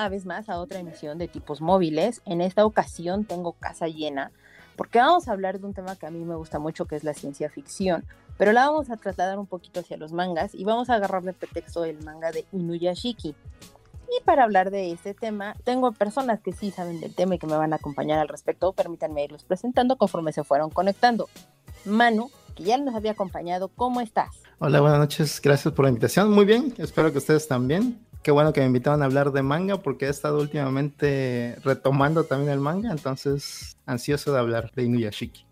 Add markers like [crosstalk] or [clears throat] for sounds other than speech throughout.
Una vez más a otra emisión de tipos móviles. En esta ocasión tengo casa llena porque vamos a hablar de un tema que a mí me gusta mucho, que es la ciencia ficción, pero la vamos a trasladar un poquito hacia los mangas y vamos a agarrar de pretexto el manga de Inuyashiki. Y para hablar de este tema, tengo personas que sí saben del tema y que me van a acompañar al respecto. Permítanme irlos presentando conforme se fueron conectando. Manu, que ya nos había acompañado, ¿cómo estás? Hola, buenas noches, gracias por la invitación. Muy bien, espero que ustedes también. Qué bueno que me invitaron a hablar de manga porque he estado últimamente retomando también el manga, entonces ansioso de hablar de Inuyashiki.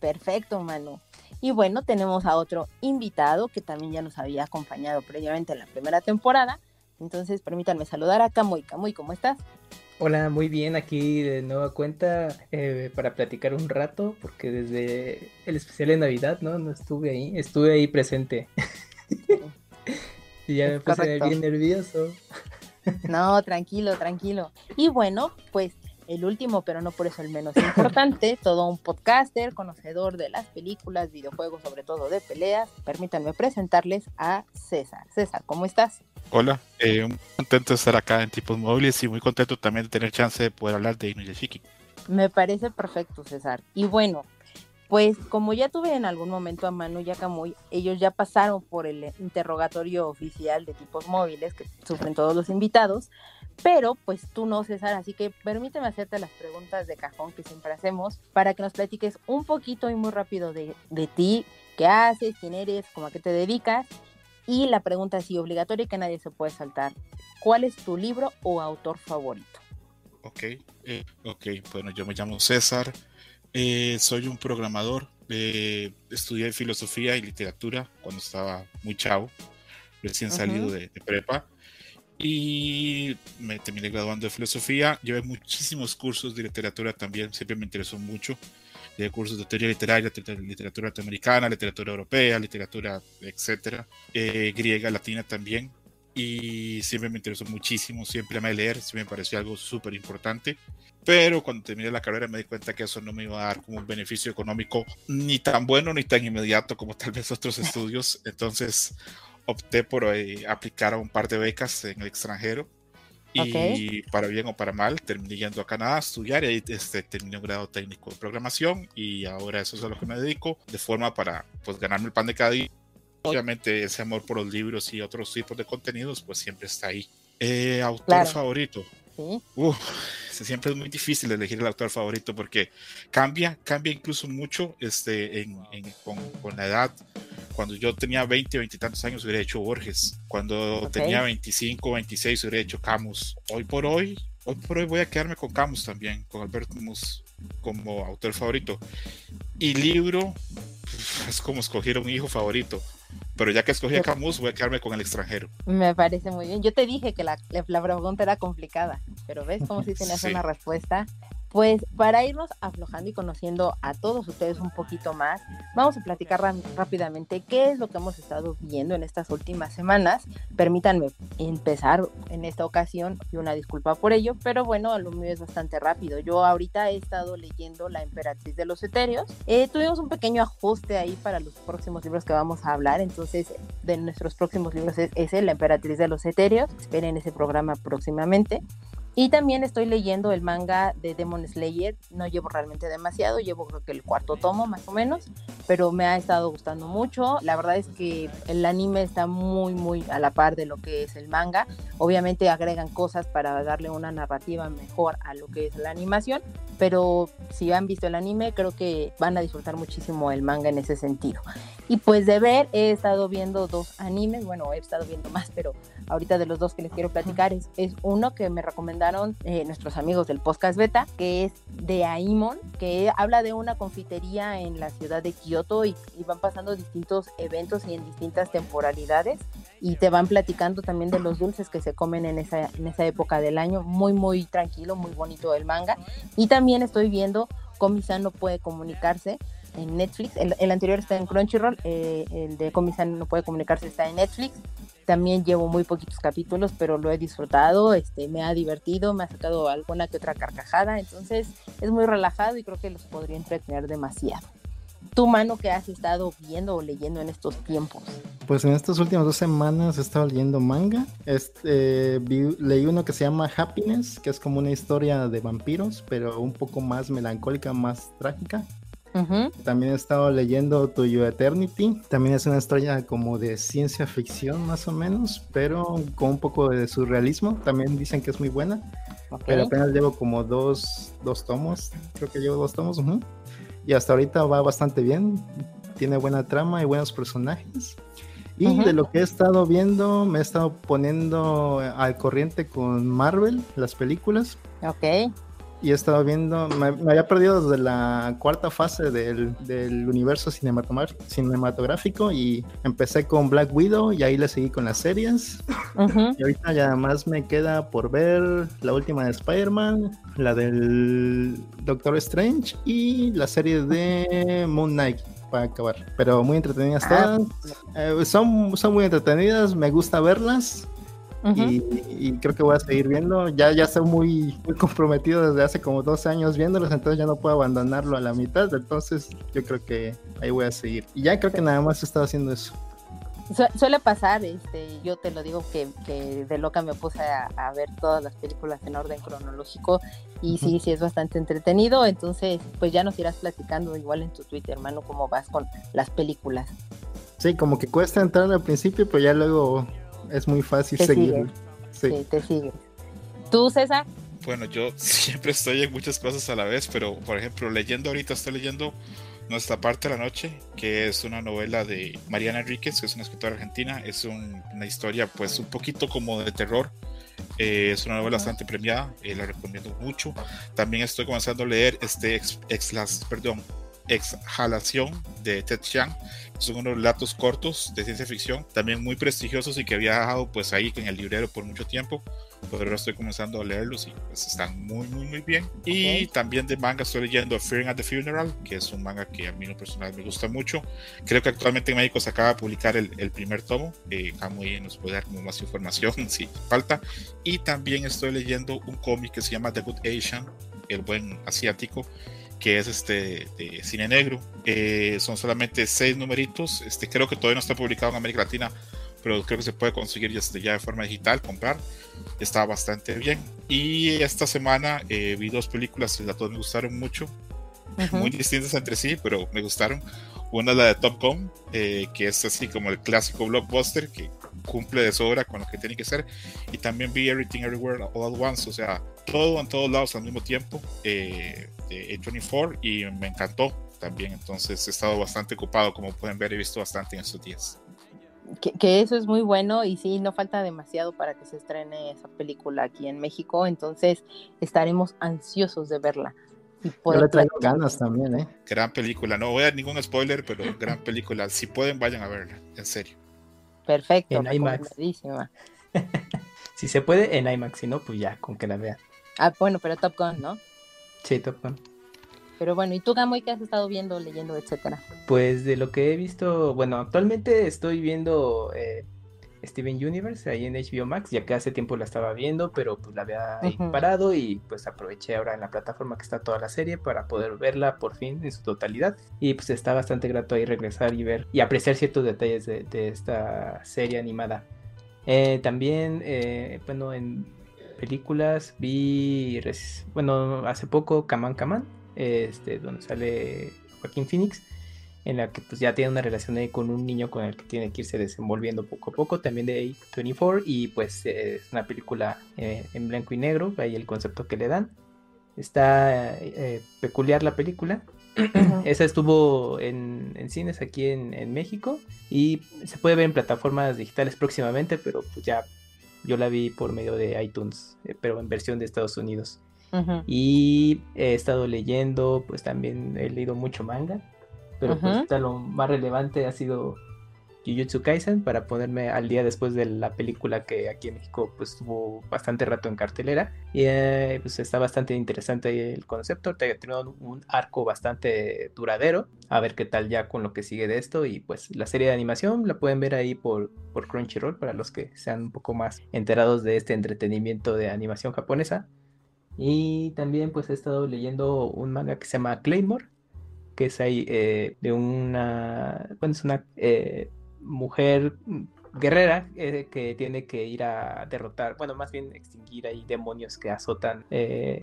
Perfecto, Manu. Y bueno, tenemos a otro invitado que también ya nos había acompañado previamente en la primera temporada. Entonces, permítanme saludar a Kamui. Kamui, ¿cómo estás? Hola, muy bien, aquí de nueva cuenta eh, para platicar un rato, porque desde el especial de Navidad, ¿no? No estuve ahí, estuve ahí presente. [laughs] Y ya me puse bien nervioso. No, tranquilo, tranquilo. Y bueno, pues el último, pero no por eso el menos importante, [laughs] todo un podcaster, conocedor de las películas, videojuegos, sobre todo de peleas. Permítanme presentarles a César. César, ¿cómo estás? Hola, eh, muy contento de estar acá en Tipos Móviles y muy contento también de tener chance de poder hablar de Inuyashiki. Me parece perfecto, César. Y bueno, pues como ya tuve en algún momento a Manu y a Camuy, ellos ya pasaron por el interrogatorio oficial de tipos móviles que sufren todos los invitados, pero pues tú no, César, así que permíteme hacerte las preguntas de cajón que siempre hacemos para que nos platiques un poquito y muy rápido de, de ti, qué haces, quién eres, cómo a qué te dedicas. Y la pregunta así obligatoria que nadie se puede saltar. ¿Cuál es tu libro o autor favorito? Ok, eh, ok, bueno, yo me llamo César. Eh, soy un programador. Eh, estudié filosofía y literatura cuando estaba muy chavo, recién salido de, prepa. Y me terminé graduando de filosofía. Llevé muchísimos cursos de literatura también, siempre me interesó mucho. Llevé cursos de teoría literaria, literatura norteamericana, literatura europea, literatura, etcétera. Eh, griega, latina también y siempre me interesó muchísimo, siempre me leer, siempre me pareció algo súper importante. Pero cuando terminé la carrera me di cuenta que eso no me iba a dar como un beneficio económico ni tan bueno ni tan inmediato como tal vez otros estudios. Entonces opté por eh, aplicar a un par de becas en el extranjero. Y para bien o para mal, terminé yendo a Canadá a estudiar y ahí este, terminé un grado técnico de programación y ahora eso es a lo que me dedico de forma para pues ganarme el pan de cada día obviamente ese amor por los libros y otros tipos de contenidos, pues siempre está ahí. Eh, autor favorito. ¿Sí? Uf, siempre es muy difícil elegir el autor favorito porque cambia, cambia incluso mucho este, en, con, con, la edad. Cuando yo tenía 20, 20 y tantos años hubiera hecho Borges. Cuando tenía 25, 26 hubiera hecho Camus. Hoy por hoy, hoy por hoy voy a quedarme con Camus también, con Alberto Camus como autor favorito. Y libro, es como escoger un hijo favorito. Pero ya que escogí a Camus, voy a quedarme con el extranjero. Me parece muy bien. Yo te dije que la, la pregunta era complicada, pero ves como si tenías una respuesta pues para irnos aflojando y conociendo a todos ustedes un poquito más, vamos a platicar rápidamente qué es lo que hemos estado viendo en estas últimas semanas. Permítanme empezar en esta ocasión y una disculpa por ello, pero bueno, lo mío es bastante rápido. Yo ahorita he estado leyendo La Emperatriz de los Etéreos. Eh, tuvimos un pequeño ajuste ahí para los próximos libros que vamos a hablar, entonces de nuestros próximos libros es La Emperatriz de los Etéreos. Esperen ese programa próximamente. Y también estoy leyendo el manga de Demon Slayer. No llevo realmente demasiado, llevo creo que el cuarto tomo más o menos, pero me ha estado gustando mucho. La verdad es que el anime está muy, muy a la par de lo que es el manga. Obviamente agregan cosas para darle una narrativa mejor a lo que es la animación, pero si han visto el anime, creo que van a disfrutar muchísimo el manga en ese sentido. Y pues de ver, he estado viendo dos animes, bueno, he estado viendo más, pero ahorita de los dos que les quiero platicar es, es uno que me recomendaron eh, nuestros amigos del podcast beta, que es de Aimon, que habla de una confitería en la ciudad de Kioto y, y van pasando distintos eventos y en distintas temporalidades y te van platicando también de los dulces que se comen en esa, en esa época del año. Muy, muy tranquilo, muy bonito el manga. Y también estoy viendo Komi-san no puede comunicarse en Netflix. El, anterior está en Crunchyroll, eh, el de Komi-san no puede comunicarse está en Netflix. También llevo muy poquitos capítulos, pero lo he disfrutado, este, me ha divertido, me ha sacado alguna que otra carcajada, entonces es muy relajado y creo que los podría entretener demasiado. ¿Tu mano que has estado viendo o leyendo en estos tiempos? Pues en estas últimas dos semanas he estado leyendo manga. Este, leí uno que se llama Happiness, que es como una historia de vampiros, pero un poco más melancólica, más trágica. También he estado leyendo To You Eternity. También es una historia como de ciencia ficción, más o menos, pero con un poco de surrealismo. También dicen que es muy buena. Pero apenas llevo como dos, dos tomos. Creo que llevo dos tomos. Y hasta ahorita va bastante bien. Tiene buena trama y buenos personajes. Y de lo que he estado viendo, me he estado poniendo al corriente con Marvel, las películas. Ok y he estado viendo, me, había perdido desde la cuarta fase del, del universo cinematográfico y empecé con Black Widow y ahí le seguí con las series. Y ahorita ya más me queda por ver la última de Spider-Man, la del Doctor Strange y la serie de Moon Knight para acabar. Pero muy entretenidas ah, todas. Eh, son, son muy entretenidas, me gusta verlas y, creo que voy a seguir viendo. Ya, ya estoy muy, muy comprometido desde hace como dos años viéndolos, entonces ya no puedo abandonarlo a la mitad. Entonces yo creo que ahí voy a seguir. Y ya creo que nada más he estado haciendo eso. suele pasar, este, yo te lo digo que, que de loca me puse a, ver todas las películas en orden cronológico y sí, sí es bastante entretenido, entonces pues ya nos irás platicando igual en tu Twitter, hermano, cómo vas con las películas. Sí, como que cuesta entrar al principio, pero ya luego es muy fácil seguir. Sí. te sigue. ¿Tú, César? Bueno, yo [laughs] siempre estoy en muchas cosas a la vez, pero por ejemplo, leyendo ahorita, estoy leyendo Nuestra parte de la noche, que es una novela de Mariana Enríquez, que es una escritora argentina. Es una historia, pues, un poquito como de terror. Eh, es una novela bastante premiada, eh, la recomiendo mucho. También estoy comenzando a leer este ex, perdón, Exhalación de Ted Chiang, son unos relatos cortos de ciencia ficción, también muy prestigiosos y que había dejado pues ahí en el librero por mucho tiempo, pero ahora estoy comenzando a leerlos y pues están muy muy muy bien. Y también de manga estoy leyendo Fearing at the Funeral, que es un manga que a mí lo personal me gusta mucho. Creo que actualmente en México se acaba de publicar el, el primer tomo, eh, muy nos puede dar como más información [laughs] si falta. Y también estoy leyendo un cómic que se llama The Good Asian, el buen asiático, que es este de cine negro. Eh, son solamente seis numeritos. Este, creo que todavía no está publicado en América Latina, pero creo que se puede conseguir ya, este, ya de forma digital, comprar. Está bastante bien. Y esta semana eh, vi dos películas que a todos me gustaron mucho. Muy distintas entre sí, pero me gustaron. Una es la de Top Gun, eh, que es así como el clásico blockbuster que cumple de sobra con lo que tiene que ser. Y también vi Everything Everywhere All at Once, o sea, todo en todos lados al mismo tiempo. Eh, de A24 y me encantó también. Entonces he estado bastante ocupado, como pueden ver, he visto bastante en estos días. Que, eso es muy bueno y sí, no falta demasiado para que se estrene esa película aquí en México, entonces estaremos ansiosos de verla. Y Yo le traigo ganas también, ¿eh? Gran película, no voy a dar ningún spoiler, pero gran película. Si pueden, vayan a verla, en serio. Perfecto. En IMAX. [laughs] si se puede, en IMAX, si no, pues ya, con que la vean. Ah, bueno, pero Top Gun, ¿no? Sí, Top Gun. Pero bueno, ¿y tú, Gamoy, qué has estado viendo, leyendo, etcétera? Pues de lo que he visto, bueno, actualmente estoy viendo eh, Steven Universe ahí en HBO Max, ya que hace tiempo la estaba viendo, pero pues la había parado y pues aproveché ahora en la plataforma que está toda la serie para poder verla por fin en su totalidad. Y pues está bastante grato ahí regresar y ver y apreciar ciertos detalles de, esta serie animada. Eh, también, eh, bueno, en películas, vi, bueno, hace poco Kaman Kaman, este, donde sale Joaquín Phoenix, en la que pues ya tiene una relación ahí con un niño con el que tiene que irse desenvolviendo poco a poco, también de A24, y pues es una película eh, en blanco y negro, ahí el concepto que le dan. Está eh, peculiar la película. [clears throat] Esa estuvo en, cines aquí en, en, México y se puede ver en plataformas digitales próximamente, pero pues ya yo la vi por medio de iTunes, eh, pero en versión de Estados Unidos. Y he estado leyendo, pues también he leído mucho manga, pero pues lo más relevante ha sido Jujutsu Kaisen para ponerme al día después de la película que aquí en México pues estuvo bastante rato en cartelera. Y eh, pues está bastante interesante el concepto, tiene un arco bastante duradero, a ver qué tal ya con lo que sigue de esto. Y pues la serie de animación la pueden ver ahí por, por Crunchyroll para los que sean un poco más enterados de este entretenimiento de animación japonesa. Y también pues he estado leyendo un manga que se llama Claymore, que es ahí eh, de una, bueno, es una eh, mujer guerrera eh, que tiene que ir a derrotar, bueno, más bien extinguir ahí demonios que azotan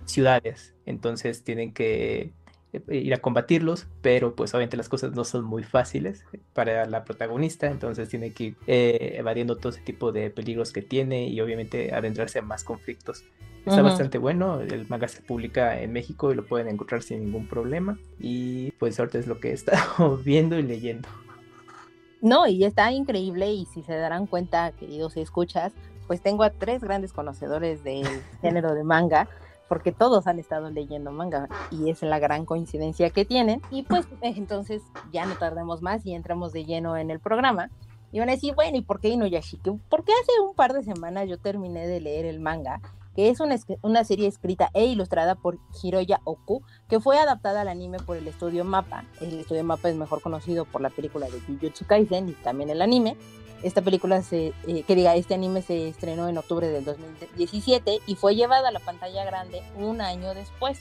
ciudades. Entonces tienen que ir a combatirlos, pero pues obviamente las cosas no son muy fáciles para la protagonista, entonces tiene que ir evadiendo todo ese tipo de peligros que tiene y obviamente adentrarse en más conflictos. Está bastante bueno, el manga se publica en México y lo pueden encontrar sin ningún problema. Y pues ahorita es lo que he estado [laughs] viendo y leyendo. No, y está increíble y si se darán cuenta, queridos escuchas, pues tengo a tres grandes conocedores del [laughs] género de manga, porque todos han estado leyendo manga y es la gran coincidencia que tienen. Y pues [laughs] entonces ya no tardemos más y entramos de lleno en el programa. Y van a decir, bueno, ¿y por qué Inuyashiki? Porque hace un par de semanas yo terminé de leer el manga que es una, una, serie escrita e ilustrada por Hiroya Oku, que fue adaptada al anime por el estudio Mapa. El estudio Mapa es mejor conocido por la película de Jujutsu Kaisen y también el anime. Esta película, se, eh, que diga, este anime se estrenó en octubre del 2017 y fue llevada a la pantalla grande un año después.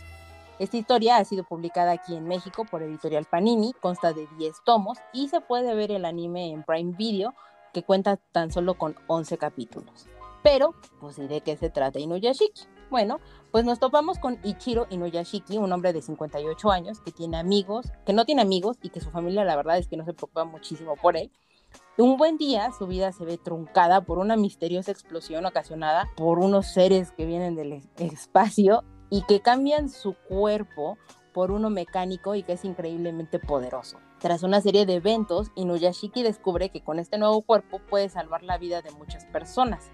Esta historia ha sido publicada aquí en México por Editorial Panini, consta de 10 tomos y se puede ver el anime en Prime Video, que cuenta tan solo con 11 capítulos. Pero, pues, ¿de qué se trata Inuyashiki? Bueno, pues nos topamos con Ichiro Inuyashiki, un hombre de 58 años que tiene amigos, que no tiene amigos y que su familia la verdad es que no se preocupa muchísimo por él. Un buen día su vida se ve truncada por una misteriosa explosión ocasionada por unos seres que vienen del espacio y que cambian su cuerpo por uno mecánico y que es increíblemente poderoso. Tras una serie de eventos, Inuyashiki descubre que con este nuevo cuerpo puede salvar la vida de muchas personas.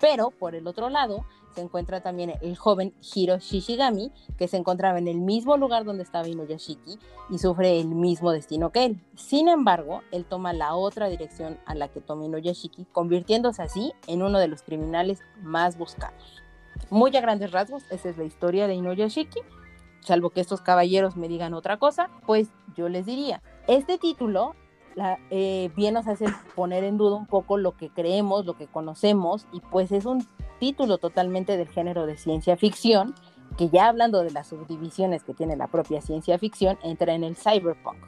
Pero por el otro lado se encuentra también el joven Hiro Shishigami, que se encontraba en el mismo lugar donde estaba Inuyashiki y sufre el mismo destino que él. Sin embargo, él toma la otra dirección a la que toma Inuyashiki, convirtiéndose así en uno de los criminales más buscados. Muy a grandes rasgos, esa es la historia de Inuyashiki. Salvo que estos caballeros me digan otra cosa, pues yo les diría, este título eh, bien nos hace poner en duda un poco lo que creemos, lo que conocemos, y pues es un título totalmente del género de ciencia ficción, que ya hablando de las subdivisiones que tiene la propia ciencia ficción, entra en el cyberpunk.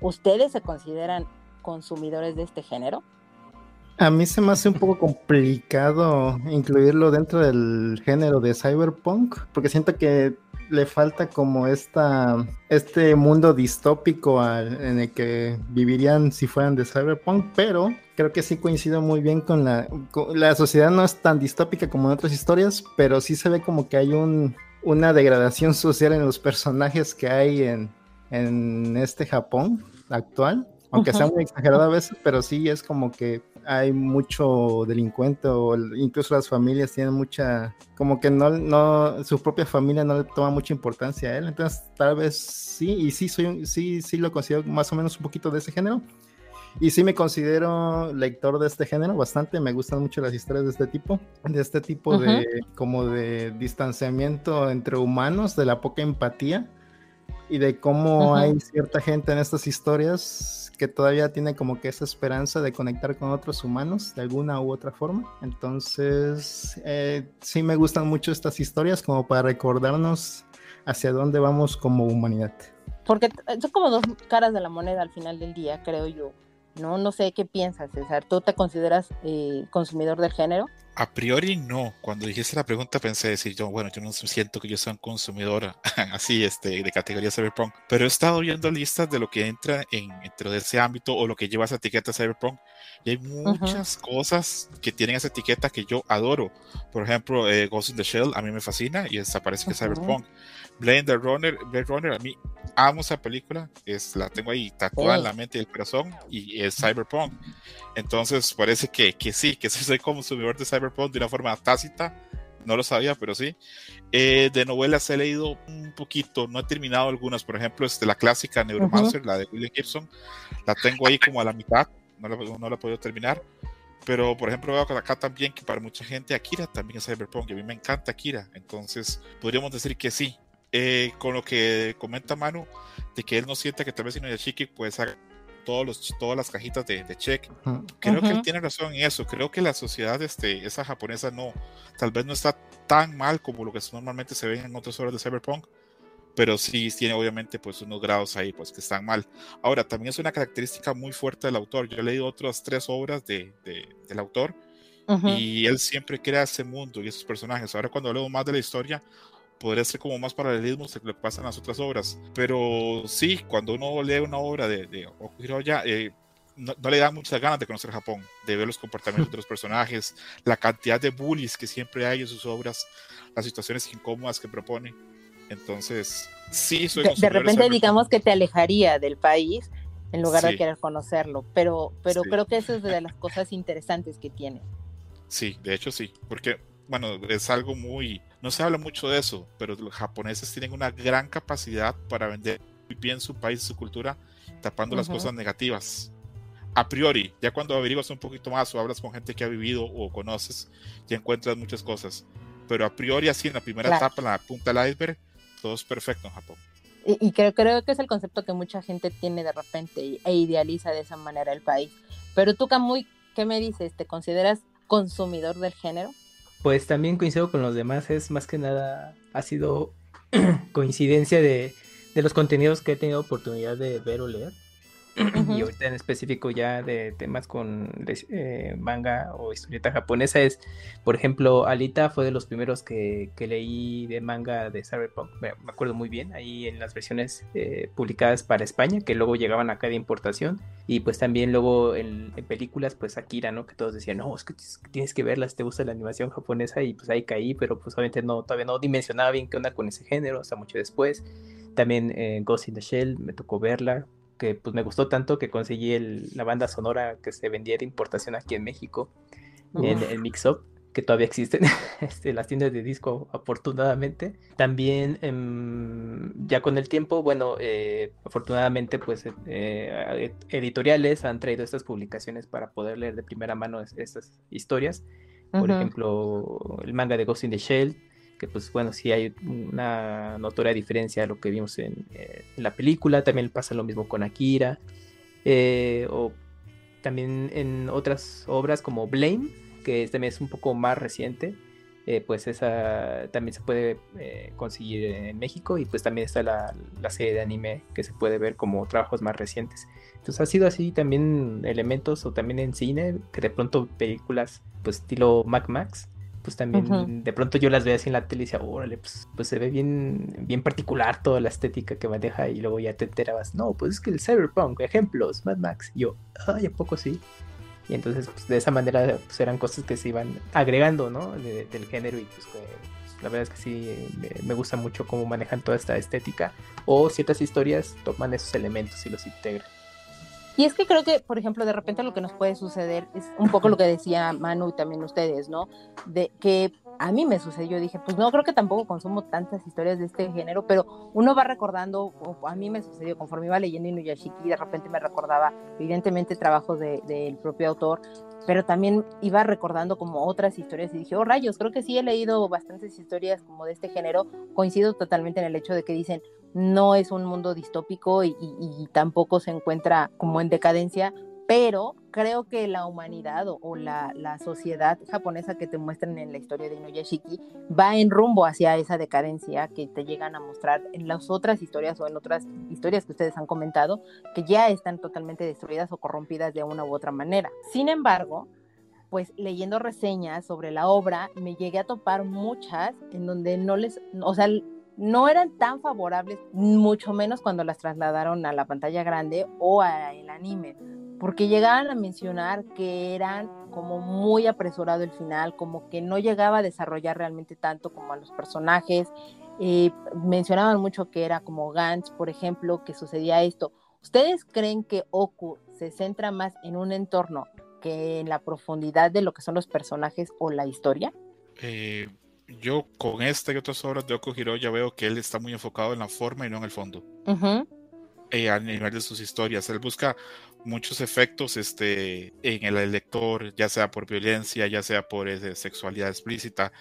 ¿Ustedes se consideran consumidores de este género? A mí se me hace un poco complicado incluirlo dentro del género de cyberpunk, porque siento que le falta como esta, este mundo distópico en el que vivirían si fueran de cyberpunk, pero creo que sí coincido muy bien con la, la sociedad no es tan distópica como en otras historias, pero sí se ve como que hay un, una degradación social en los personajes que hay en, en este Japón actual, aunque sea muy exagerado a veces, pero sí es como que hay mucho delincuente o incluso las familias tienen mucha, como que no, no, su propia familia no le toma mucha importancia a él, entonces tal vez sí, y sí soy, sí, sí lo considero más o menos un poquito de ese género, y sí me considero lector de este género bastante, me gustan mucho las historias de este tipo, de este tipo de, como de distanciamiento entre humanos, de la poca empatía, y de cómo hay cierta gente en estas historias que todavía tiene como que esa esperanza de conectar con otros humanos de alguna u otra forma. Entonces, eh, sí me gustan mucho estas historias como para recordarnos hacia dónde vamos como humanidad. Porque son como dos caras de la moneda al final del día, creo yo. No, no sé qué piensas, César. ¿Tú te consideras eh, consumidor del género? A priori no. Cuando dijiste la pregunta pensé decir yo, bueno, yo no siento que yo sea un consumidor [laughs] así este, de categoría Cyberpunk, pero he estado viendo listas de lo que entra en, dentro de ese ámbito o lo que lleva esa etiqueta Cyberpunk y hay muchas cosas que tienen esa etiqueta que yo adoro. Por ejemplo, eh, Ghost in the Shell a mí me fascina y desaparece que es Cyberpunk. Blade Runner, Blade Runner, a mí amo esa película, es, la tengo ahí tatuada en la mente y el corazón y es Cyberpunk. Entonces parece que, que sí, que soy consumidor de Cyberpunk de una forma tácita, no lo sabía, pero sí. Eh, de novelas he leído un poquito, no he terminado algunas, por ejemplo, este, la clásica Neuromancer, la de William Gibson, la tengo ahí como a la mitad, no la, no la he podido terminar. Pero, por ejemplo, veo acá también que para mucha gente Akira también es cyberpunk. Y a mí me encanta Akira. Entonces, podríamos decir que sí. Eh, con lo que comenta Manu, de que él no siente que tal vez Inuyashiki pues haga todos los, todas las cajitas de, de check. Creo que él tiene razón en eso. Creo que la sociedad, este, esa japonesa, no, tal vez no está tan mal como lo que normalmente se ve en otras obras de Cyberpunk, pero sí tiene obviamente pues unos grados ahí pues que están mal. Ahora, también es una característica muy fuerte del autor. Yo he leído otras tres obras de, de, del autor y él siempre crea ese mundo y esos personajes. Ahora cuando hablemos más de la historia, podría ser como más paralelismos que pasa en las otras obras. Pero sí, cuando uno lee una obra de, de Okuhiroya, eh, no, le da muchas ganas de conocer Japón, de ver los comportamientos de los [laughs] personajes, la cantidad de bullies que siempre hay en sus obras, las situaciones incómodas que propone. Entonces, sí, soy De, de repente, digamos que te alejaría del país en lugar sí. de querer conocerlo, pero, pero sí. creo que eso es de las cosas interesantes que tiene. Sí, de hecho sí, porque bueno, es algo muy, no se habla mucho de eso, pero los japoneses tienen una gran capacidad para vender muy bien su país su cultura, tapando uh -huh. las cosas negativas. A priori, ya cuando averiguas un poquito más o hablas con gente que ha vivido o conoces, ya encuentras muchas cosas. Pero a priori, así en la primera claro. etapa, en la punta del iceberg, todo es perfecto en Japón. Y, y creo, creo, que es el concepto que mucha gente tiene de repente e idealiza de esa manera el país. Pero tú, Camuy, ¿qué me dices? ¿Te consideras consumidor del género? Pues también coincido con los demás, es más que nada, ha sido [clears throat] coincidencia de, de, los contenidos que he tenido oportunidad de ver o leer. Uh -huh. Y ahorita en específico ya de temas con eh, manga o historieta japonesa es, por ejemplo, Alita fue de los primeros que, que leí de manga de Cyberpunk, me, me, acuerdo muy bien, ahí en las versiones eh, publicadas para España, que luego llegaban acá de importación, y pues también luego en, en, películas, pues Akira, ¿no? Que todos decían, no, es que tienes que verlas, te gusta la animación japonesa, y pues ahí caí, pero pues obviamente no, todavía no dimensionaba bien qué onda con ese género, hasta mucho después. También eh, Ghost in the Shell, me tocó verla, que pues me gustó tanto que conseguí el, la banda sonora que se vendía de importación aquí en México, en el Mix Up, que todavía existen [laughs] este, las tiendas de disco afortunadamente. También eh, ya con el tiempo, bueno, eh, afortunadamente pues eh, editoriales han traído estas publicaciones para poder leer de primera mano estas historias. Por uh -huh. ejemplo, el manga de Ghost in the Shell, que pues bueno, sí hay una notoria diferencia a lo que vimos en, eh, la película, también pasa lo mismo con Akira, eh, o también en otras obras como Blame, que también es un poco más reciente, eh, pues esa también se puede conseguir en México y pues también está la, la, serie de anime que se puede ver como trabajos más recientes. Entonces ha sido así también elementos o también en cine, que de pronto películas pues estilo Mac Max, pues también uh -huh. de pronto yo las veo así en la tele y decía, órale, pues, pues, se ve bien, bien particular toda la estética que maneja y luego ya te enterabas, no, pues es que el Cyberpunk, ejemplos, Mad Max, y yo, ay, ¿a poco sí? Y entonces pues, de esa manera pues, eran cosas que se iban agregando, ¿no? De, del género y pues, pues la verdad es que sí, me, me, gusta mucho cómo manejan toda esta estética o ciertas historias toman esos elementos y los integran. Y es que creo que, por ejemplo, de repente lo que nos puede suceder es un poco lo que decía Manu y también ustedes, ¿no? De que a mí me sucedió, dije, pues no, creo que tampoco consumo tantas historias de este género, pero uno va recordando, o a mí me sucedió conforme iba leyendo Inuyashiki, de repente me recordaba, evidentemente, trabajos del de, de propio autor, pero también iba recordando como otras historias y dije, oh rayos, creo que sí he leído bastantes historias como de este género, coincido totalmente en el hecho de que dicen, no es un mundo distópico y, tampoco se encuentra como en decadencia, pero creo que la humanidad o, la, sociedad japonesa que te muestran en la historia de Inuyashiki va en rumbo hacia esa decadencia que te llegan a mostrar en las otras historias o en otras historias que ustedes han comentado, que ya están totalmente destruidas o corrompidas de una u otra manera. Sin embargo, pues leyendo reseñas sobre la obra, me llegué a topar muchas en donde no les, o sea, no eran tan favorables, mucho menos cuando las trasladaron a la pantalla grande o al anime, porque llegaban a mencionar que eran como muy apresurado el final, como que no llegaba a desarrollar realmente tanto como a los personajes. Eh, mencionaban mucho que era como Gantz, por ejemplo, que sucedía esto. ¿Ustedes creen que Oku se centra más en un entorno que en la profundidad de lo que son los personajes o la historia? Eh, yo con esta y otras obras de Oko Hiro ya veo que él está muy enfocado en la forma y no en el fondo. Uh -huh. eh, a nivel de sus historias. Él busca muchos efectos este, en el lector, ya sea por violencia, ya sea por eh, sexualidad explícita,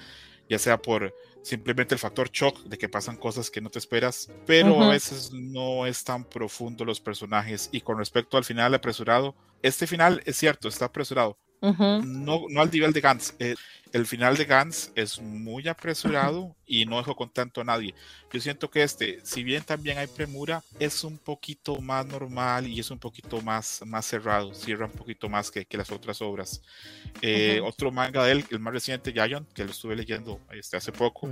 ya sea por simplemente el factor shock de que pasan cosas que no te esperas, pero a veces no es tan profundo los personajes. Y con respecto al final apresurado, este final es cierto, está apresurado, no, no al nivel de Gantz. Eh, el final de Gantz es muy apresurado y no dejó contento a nadie. Yo siento que este, si bien también hay premura, es un poquito más normal y es un poquito más, más cerrado, cierra un poquito más que, que las otras obras. Eh, otro manga de él, el más reciente, Giant, que lo estuve leyendo este, hace poco,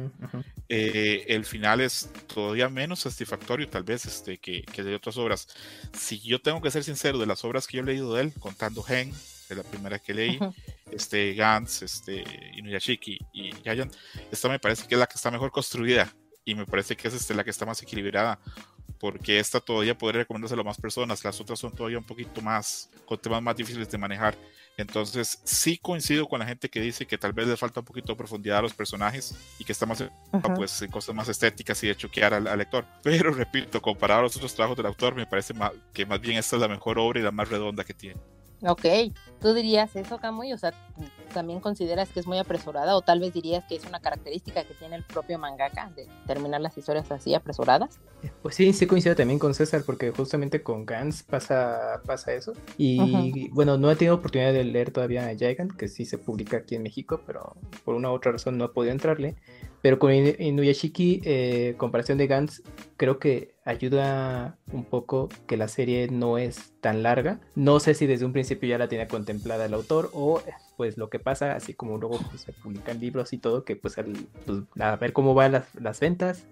eh, el final es todavía menos satisfactorio tal vez este, que, que de otras obras. Si yo tengo que ser sincero, de las obras que yo he leído de él, contando Gen, de la primera que leí, este Gantz, este Inuyashiki y Giant, esta me parece que es la que está mejor construida y me parece que es este, la que está más equilibrada porque esta todavía podría recomendárselo a más personas, las otras son todavía un poquito más, con temas más difíciles de manejar. Entonces, sí coincido con la gente que dice que tal vez le falta un poquito de profundidad a los personajes y que está más pues, en cosas más estéticas y de choquear al, al, lector. [laughs] Pero repito, comparado a los otros trabajos del autor, me parece que más bien esta es la mejor obra y la más redonda que tiene. Ok, ¿tú dirías eso, Camuy? O sea, ¿también consideras que es muy apresurada o tal vez dirías que es una característica que tiene el propio mangaka de terminar las historias así apresuradas? Pues sí, sí coincido también con César porque justamente con Gans pasa, pasa eso. Y bueno, no he tenido oportunidad de leer todavía Gigant, que sí se publica aquí en México, pero por una u otra razón no he podido entrarle. Pero con Inuyashiki, eh, comparación de Gantz, creo que ayuda un poco que la serie no es tan larga. No sé si desde un principio ya la tenía contemplada el autor o pues lo que pasa, así como luego pues, se publican libros y todo, que pues, pues a ver cómo van las, ventas,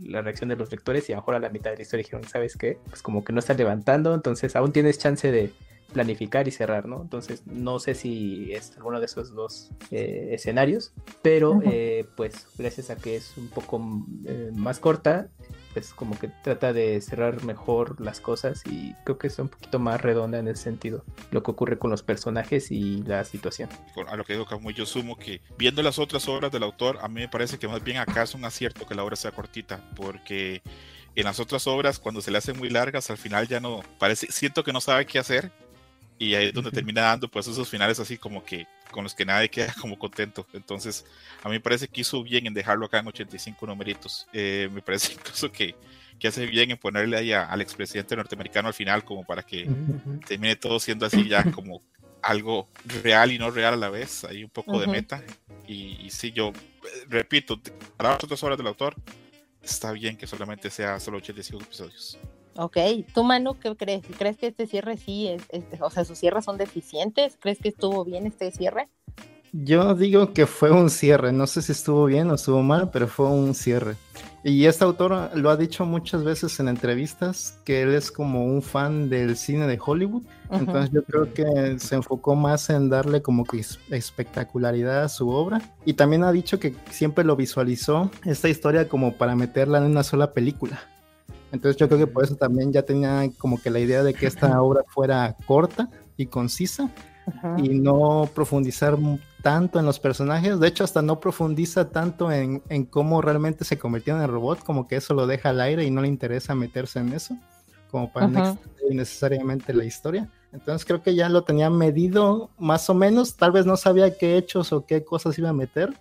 la reacción de los lectores y a lo mejor a la mitad de la historia dijeron, ¿sabes qué? Pues como que no está levantando, entonces aún tienes chance de planificar y cerrar, ¿no? Entonces, no sé si es alguno de esos dos eh, escenarios, pero eh, pues gracias a que es un poco eh, más corta, pues como que trata de cerrar mejor las cosas y creo que es un poquito más redonda en ese sentido, lo que ocurre con los personajes y la situación. A lo que digo, como yo sumo que viendo las otras obras del autor, a mí me parece que más bien acá es un acierto que la obra sea cortita, porque en las otras obras, cuando se le hacen muy largas, al final ya no, parece, siento que no sabe qué hacer y ahí es donde termina dando pues esos finales así como que con los que nadie queda como contento. Entonces, a mí me parece que hizo bien en dejarlo acá en 85 numeritos. Eh, me parece [laughs] incluso que, que, hace bien en ponerle ahí al expresidente norteamericano al final como para que termine todo siendo así ya como algo real y no real a la vez. Hay un poco de meta. Y, y sí, yo eh, repito, para las otras obras del autor, está bien que solamente sea solo 85 episodios. Ok, ¿tú Manu qué crees? ¿Crees que este cierre sí es, o sea, sus cierres son deficientes? ¿Crees que estuvo bien este cierre? Yo digo que fue un cierre, no sé si estuvo bien o estuvo mal, pero fue un cierre. Y este autor lo ha dicho muchas veces en entrevistas, que él es como un fan del cine de Hollywood. Entonces yo creo que se enfocó más en darle como que espectacularidad a su obra. Y también ha dicho que siempre lo visualizó esta historia como para meterla en una sola película. Entonces yo creo que por eso también ya tenía como que la idea de que esta obra fuera corta y concisa y no profundizar tanto en los personajes. De hecho, hasta no profundiza tanto en, en, cómo realmente se convirtieron en robot, como que eso lo deja al aire y no le interesa meterse en eso, como para no necesariamente la historia. Entonces creo que ya lo tenía medido más o menos, tal vez no sabía qué hechos o qué cosas iba a meter,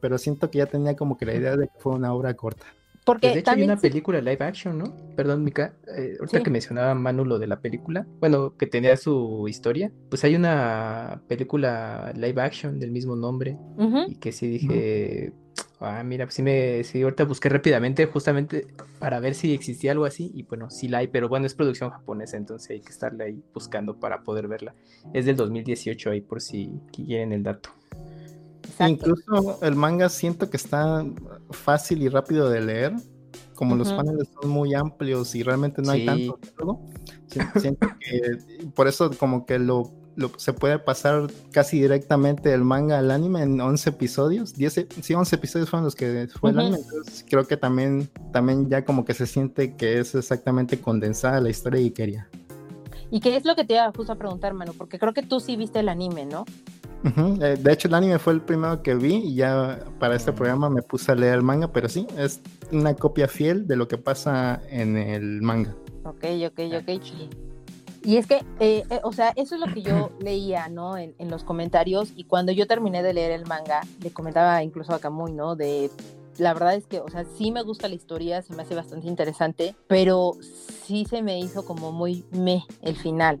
pero siento que ya tenía como que la idea de que fue una obra corta. Porque de hecho hay una película live action, ¿no? Perdón, Mika, eh, ahorita que mencionaba Manu lo de la película, bueno, que tenía su historia, pues hay una película live action del mismo nombre y que sí dije, ah, mira, pues sí me, sí, ahorita busqué rápidamente justamente para ver si existía algo así y bueno, sí la hay, pero bueno, es producción japonesa, entonces hay que estarla ahí buscando para poder verla. Es del 2018 ahí por si quieren el dato. Incluso el manga siento que está fácil y rápido de leer. Como los paneles son muy amplios y realmente no hay tanto [laughs] siento que por eso como que lo, se puede pasar casi directamente del manga al anime en 11 episodios. 10, sí, 11 episodios fueron los que fue el anime. Entonces creo que también, también ya como que se siente que es exactamente condensada la historia y quería. ¿Y qué es lo que te iba justo a preguntar, Manu? Porque creo que tú sí viste el anime, ¿no? Eh, de hecho, el anime fue el primero que vi y ya para este programa me puse a leer el manga, pero sí, es una copia fiel de lo que pasa en el manga. Ok, ok, ok. Y es que, eh, eh, o sea, eso es lo que yo [clears throat] leía, ¿no? En, en, los comentarios. Y cuando yo terminé de leer el manga, le comentaba incluso a Kamui, ¿no? De la verdad es que, o sea, sí me gusta la historia, se me hace bastante interesante, pero sí se me hizo como muy me el final,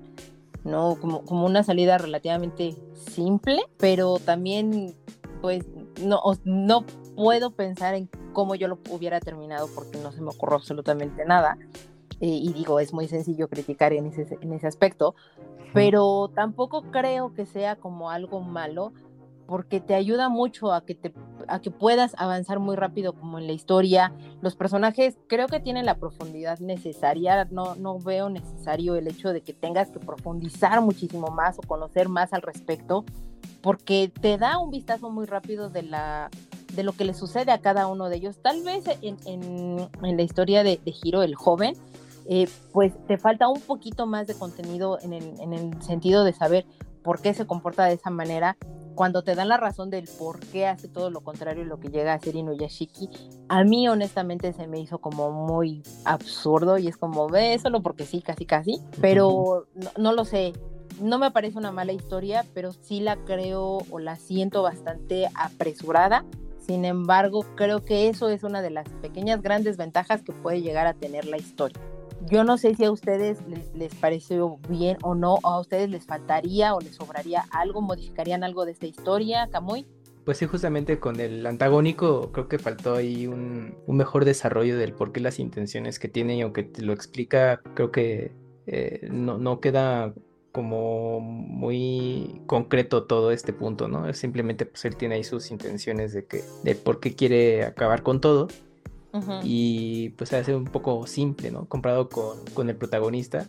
¿no? Como, como una salida relativamente simple, pero también, pues, no, no puedo pensar en cómo yo lo hubiera terminado porque no se me ocurrió absolutamente nada. Eh, y digo, es muy sencillo criticar en ese, en ese aspecto, pero tampoco creo que sea como algo malo porque te ayuda mucho a que te a que puedas avanzar muy rápido como en la historia. Los personajes creo que tienen la profundidad necesaria, no no veo necesario el hecho de que tengas que profundizar muchísimo más o conocer más al respecto, porque te da un vistazo muy rápido de la de lo que le sucede a cada uno de ellos. Tal vez en, en, en la historia de, de Hiro el joven, eh, pues te falta un poquito más de contenido en el, en el sentido de saber por qué se comporta de esa manera cuando te dan la razón del por qué hace todo lo contrario de lo que llega a ser Inuyashiki, a mí honestamente se me hizo como muy absurdo y es como, ve, solo porque sí, casi casi, pero no, no lo sé, no me parece una mala historia, pero sí la creo o la siento bastante apresurada. Sin embargo, creo que eso es una de las pequeñas grandes ventajas que puede llegar a tener la historia. Yo no sé si a ustedes les, les, pareció bien o no, o a ustedes les faltaría o les sobraría algo, modificarían algo de esta historia, Camuy. Pues sí, justamente con el antagónico creo que faltó ahí un, un, mejor desarrollo del por qué las intenciones que tiene y aunque te lo explica, creo que eh, no, no queda como muy concreto todo este punto, ¿no? Simplemente pues él tiene ahí sus intenciones de que, de por qué quiere acabar con todo Uh -huh. Y pues se hace un poco simple, ¿no? Comparado con, con el protagonista,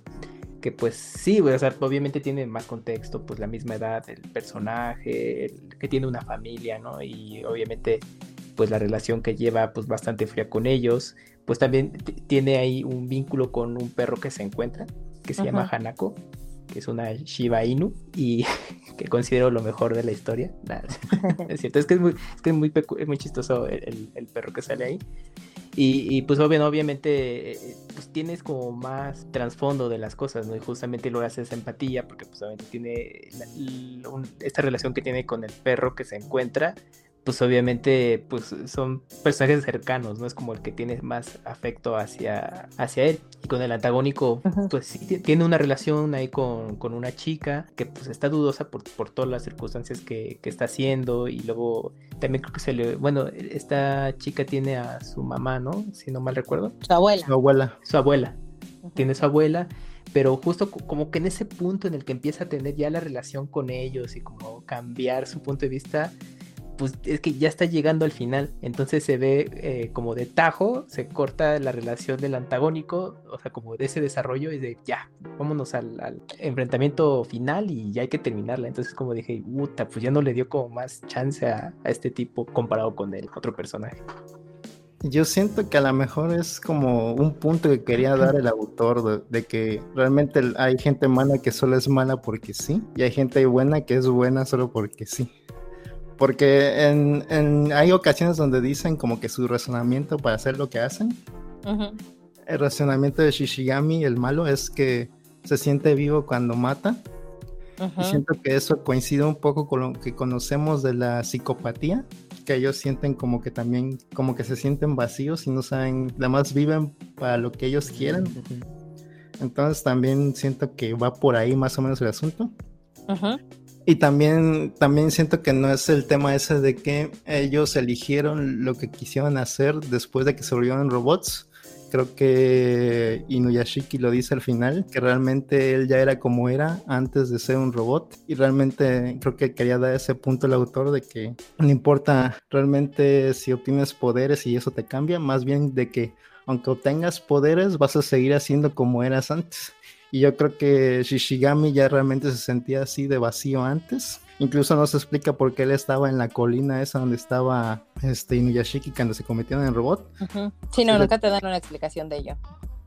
que pues sí, o sea, obviamente tiene más contexto, pues la misma edad del personaje, el, que tiene una familia, ¿no? Y obviamente pues la relación que lleva pues bastante fría con ellos, pues también tiene ahí un vínculo con un perro que se encuentra, que se uh -huh. llama Hanako, que es una Shiba Inu y [laughs] que considero lo mejor de la historia. [laughs] Nah, es cierto, es que es muy, es que es muy, es muy chistoso el, el, perro que sale ahí. Y, y, pues obvio, obviamente pues tienes como más trasfondo de las cosas, ¿no? Y justamente lo haces empatía porque pues obviamente tiene la, un, esta relación que tiene con el perro que se encuentra, pues obviamente pues son personajes cercanos, ¿no? Es como el que tiene más afecto hacia, hacia él. Y con el antagónico, pues sí, tiene una relación ahí con, con, una chica que pues está dudosa por, por todas las circunstancias que, que, está haciendo y luego también creo que se le... Bueno, esta chica tiene a su mamá, ¿no? Si no mal recuerdo. Su abuela. Su abuela. Su abuela. Tiene su abuela pero justo como que en ese punto en el que empieza a tener ya la relación con ellos y como cambiar su punto de vista, pues es que ya está llegando al final, entonces se ve eh, como de tajo, se corta la relación del antagónico, o sea, como de ese desarrollo y de ya, vámonos al, enfrentamiento final y ya hay que terminarla, entonces como dije, puta, pues ya no le dio como más chance a, este tipo comparado con el otro personaje. Yo siento que a lo mejor es como un punto que quería dar el autor de, que realmente hay gente mala que solo es mala porque sí, y hay gente buena que es buena solo porque sí. Porque en, en, hay ocasiones donde dicen como que su razonamiento para hacer lo que hacen. Uh -huh. El razonamiento de Shishigami, el malo, es que se siente vivo cuando mata. Uh -huh. Y siento que eso coincide un poco con lo que conocemos de la psicopatía, que ellos sienten como que también, como que se sienten vacíos y no saben, nada más viven para lo que ellos quieren. Uh -huh. Entonces también siento que va por ahí más o menos el asunto. Uh -huh. Y también, también siento que no es el tema ese de que ellos eligieron lo que quisieron hacer después de que se volvieron robots. Creo que Inuyashiki lo dice al final, que realmente él ya era como era antes de ser un robot. Y realmente creo que quería dar ese punto el autor de que no importa realmente si obtienes poderes y eso te cambia, más bien de que aunque obtengas poderes vas a seguir haciendo como eras antes. Y yo creo que Shishigami ya realmente se sentía así de vacío antes. Incluso no se explica por qué él estaba en la colina esa donde estaba este Inuyashiki cuando se convirtieron en robot. Uh -huh. Sí, no, nunca te dan una explicación de ello.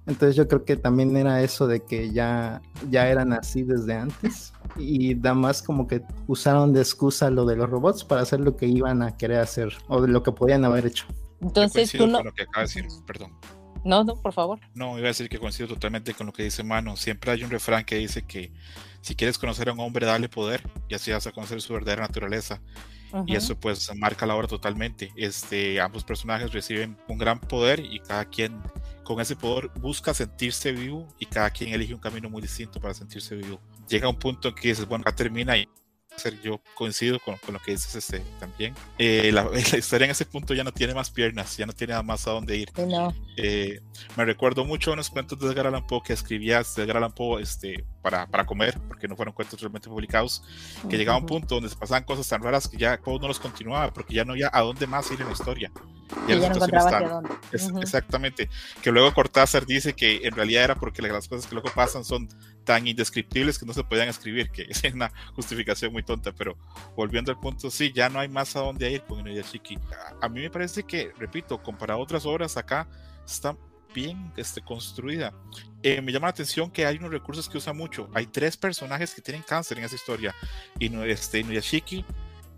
Entonces yo creo que también era eso de que ya, ya eran así desde antes. Y nada más como que usaron de excusa lo de los robots para hacer lo que iban a querer hacer o de lo que podían haber hecho. Entonces tú no... Con lo que acaba de decir, perdón. No, no, por favor. No, iba a decir que coincido totalmente con lo que dice Mano. Siempre hay un refrán que dice que si quieres conocer a un hombre, dale poder y así vas a conocer su verdadera naturaleza. Y eso pues marca la obra totalmente. Este, ambos personajes reciben un gran poder y cada quien con ese poder busca sentirse vivo y cada quien elige un camino muy distinto para sentirse vivo. Llega un punto en que dices, bueno, acá termina y yo coincido con, con, lo que dices este, también. Eh, la, [laughs] la, historia en ese punto ya no tiene más piernas, ya no tiene nada más a dónde ir. No. Eh, me recuerdo mucho unos cuentos de Edgar Allan Poe que escribía Edgar Allan Poe este, para, para comer, porque no fueron cuentos realmente publicados, que uh -huh. llegaba un punto donde se pasaban cosas tan raras que ya Poe no los continuaba, porque ya no había a dónde más ir en la historia. Ya, ya no encontraba hacia dónde. Es, uh -huh. Exactamente. Que luego Cortázar dice que en realidad era porque las cosas que luego pasan son tan indescriptibles que no se podían escribir, que [laughs] es una justificación muy tonta, pero volviendo al punto, sí, ya no hay más a dónde ir con Inuyashiki. A, a mí me parece que, repito, comparado a otras obras acá, está bien este, construida. Eh, me llama la atención que hay unos recursos que usa mucho. Hay tres personajes que tienen cáncer en esa historia. Inu, este, Inuyashiki,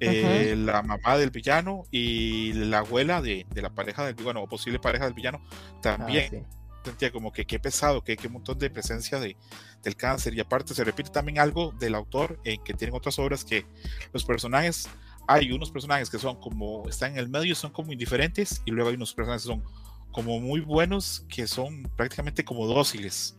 eh, uh -huh. la mamá del villano y la abuela de, de, la pareja del villano o posible pareja del villano también. Ah, sí sentía como que qué pesado, que qué montón de presencia de, del cáncer. Y aparte se repite también algo del autor en que tienen otras obras que los personajes, hay unos personajes que son como, están en el medio, son como indiferentes, y luego hay unos personajes que son como muy buenos, que son prácticamente como dóciles.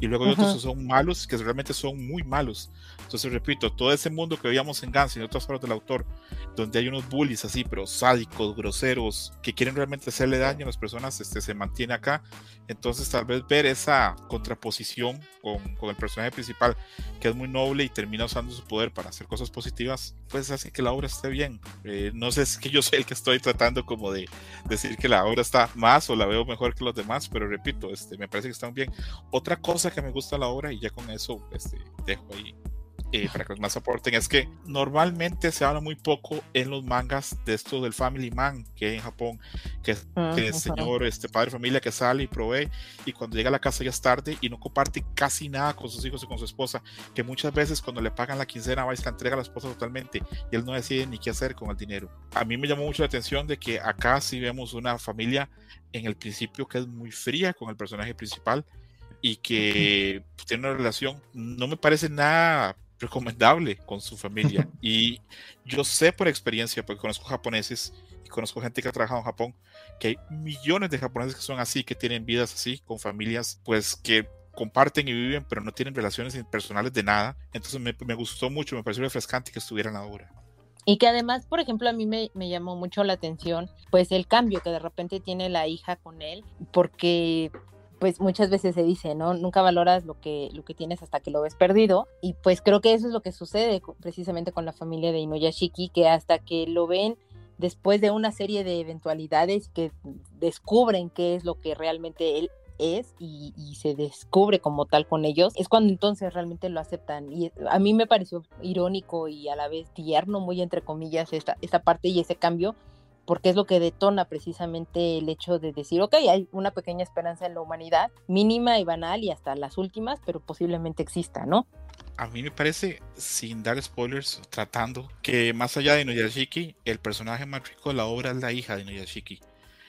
Y luego hay otros que son malos, que realmente son muy malos. Entonces, repito, todo ese mundo que veíamos en Gans y en otras obras del autor, donde hay unos bullies así, pero sádicos, groseros, que quieren realmente hacerle daño a las personas, este, se mantiene acá. Entonces, tal vez ver esa contraposición con, con el personaje principal, que es muy noble y termina usando su poder para hacer cosas positivas, pues hace que la obra esté bien. Eh, no sé es que yo soy el que estoy tratando como de decir que la obra está más o la veo mejor que los demás, pero repito, este, me parece que están bien. Otra cosa que me gusta la obra, y ya con eso este, dejo ahí eh, para que los más aporten, es que normalmente se habla muy poco en los mangas de esto del Family Man que hay en Japón, que es -huh. el señor, este padre familia que sale y provee, y cuando llega a la casa ya es tarde y no comparte casi nada con sus hijos y con su esposa, que muchas veces cuando le pagan la quincena va y se la entrega a la esposa totalmente y él no decide ni qué hacer con el dinero. A mí me llamó mucho la atención de que acá sí vemos una familia en el principio que es muy fría con el personaje principal y que pues, tiene una relación, no me parece nada recomendable con su familia. [laughs] y yo sé por experiencia, porque conozco japoneses y conozco gente que ha trabajado en Japón, que hay millones de japoneses que son así, que tienen vidas así, con familias, pues que comparten y viven, pero no tienen relaciones personales de nada. Entonces me, me gustó mucho, me pareció refrescante que estuviera en la obra. Y que además, por ejemplo, a mí me, me, llamó mucho la atención, pues el cambio que de repente tiene la hija con él, porque pues muchas veces se dice, ¿no? Nunca valoras lo que, lo que tienes hasta que lo ves perdido. Y pues creo que eso es lo que sucede precisamente con la familia de Inuyashiki, que hasta que lo ven después de una serie de eventualidades que descubren qué es lo que realmente él es y, se descubre como tal con ellos, es cuando entonces realmente lo aceptan. Y a mí me pareció irónico y a la vez tierno, muy entre comillas, esta, esta parte y ese cambio, porque es lo que detona precisamente el hecho de decir, ok, hay una pequeña esperanza en la humanidad, mínima y banal y hasta las últimas, pero posiblemente exista, ¿no? A mí me parece, sin dar spoilers, tratando que más allá de Inuyashiki, el personaje más rico de la obra es la hija de Inuyashiki.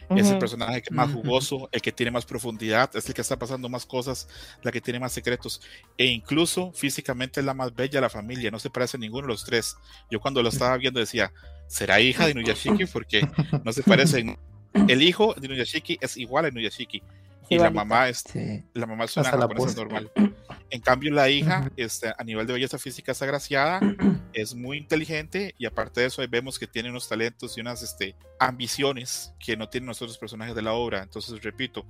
Uh -huh. Es el personaje que más jugoso, uh -huh. el que tiene más profundidad, es el que está pasando más cosas, la que tiene más secretos. E incluso físicamente es la más bella de la familia, no se parece a ninguno de los tres. Yo cuando lo estaba viendo decía, ¿será hija de Inuyashiki? Porque no se parecen. [laughs] El hijo de Inuyashiki es igual a Inuyashiki. Y la mamá es, sí. la mamá es una japonesa normal. [clears throat] En cambio, la hija, uh -huh. este, a nivel de belleza física, es agraciada, [clears throat] es muy inteligente y aparte de eso, vemos que tiene unos talentos y unas este, ambiciones que no tienen los otros personajes de la obra. Entonces, repito,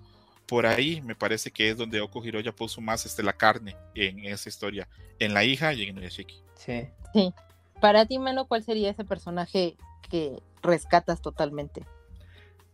por ahí me parece que es donde Oko Hiroya puso más este, la carne en esa historia, en la hija y en Inuyashiki. Sí. Sí. Para ti, Melo, ¿cuál sería ese personaje que rescatas totalmente?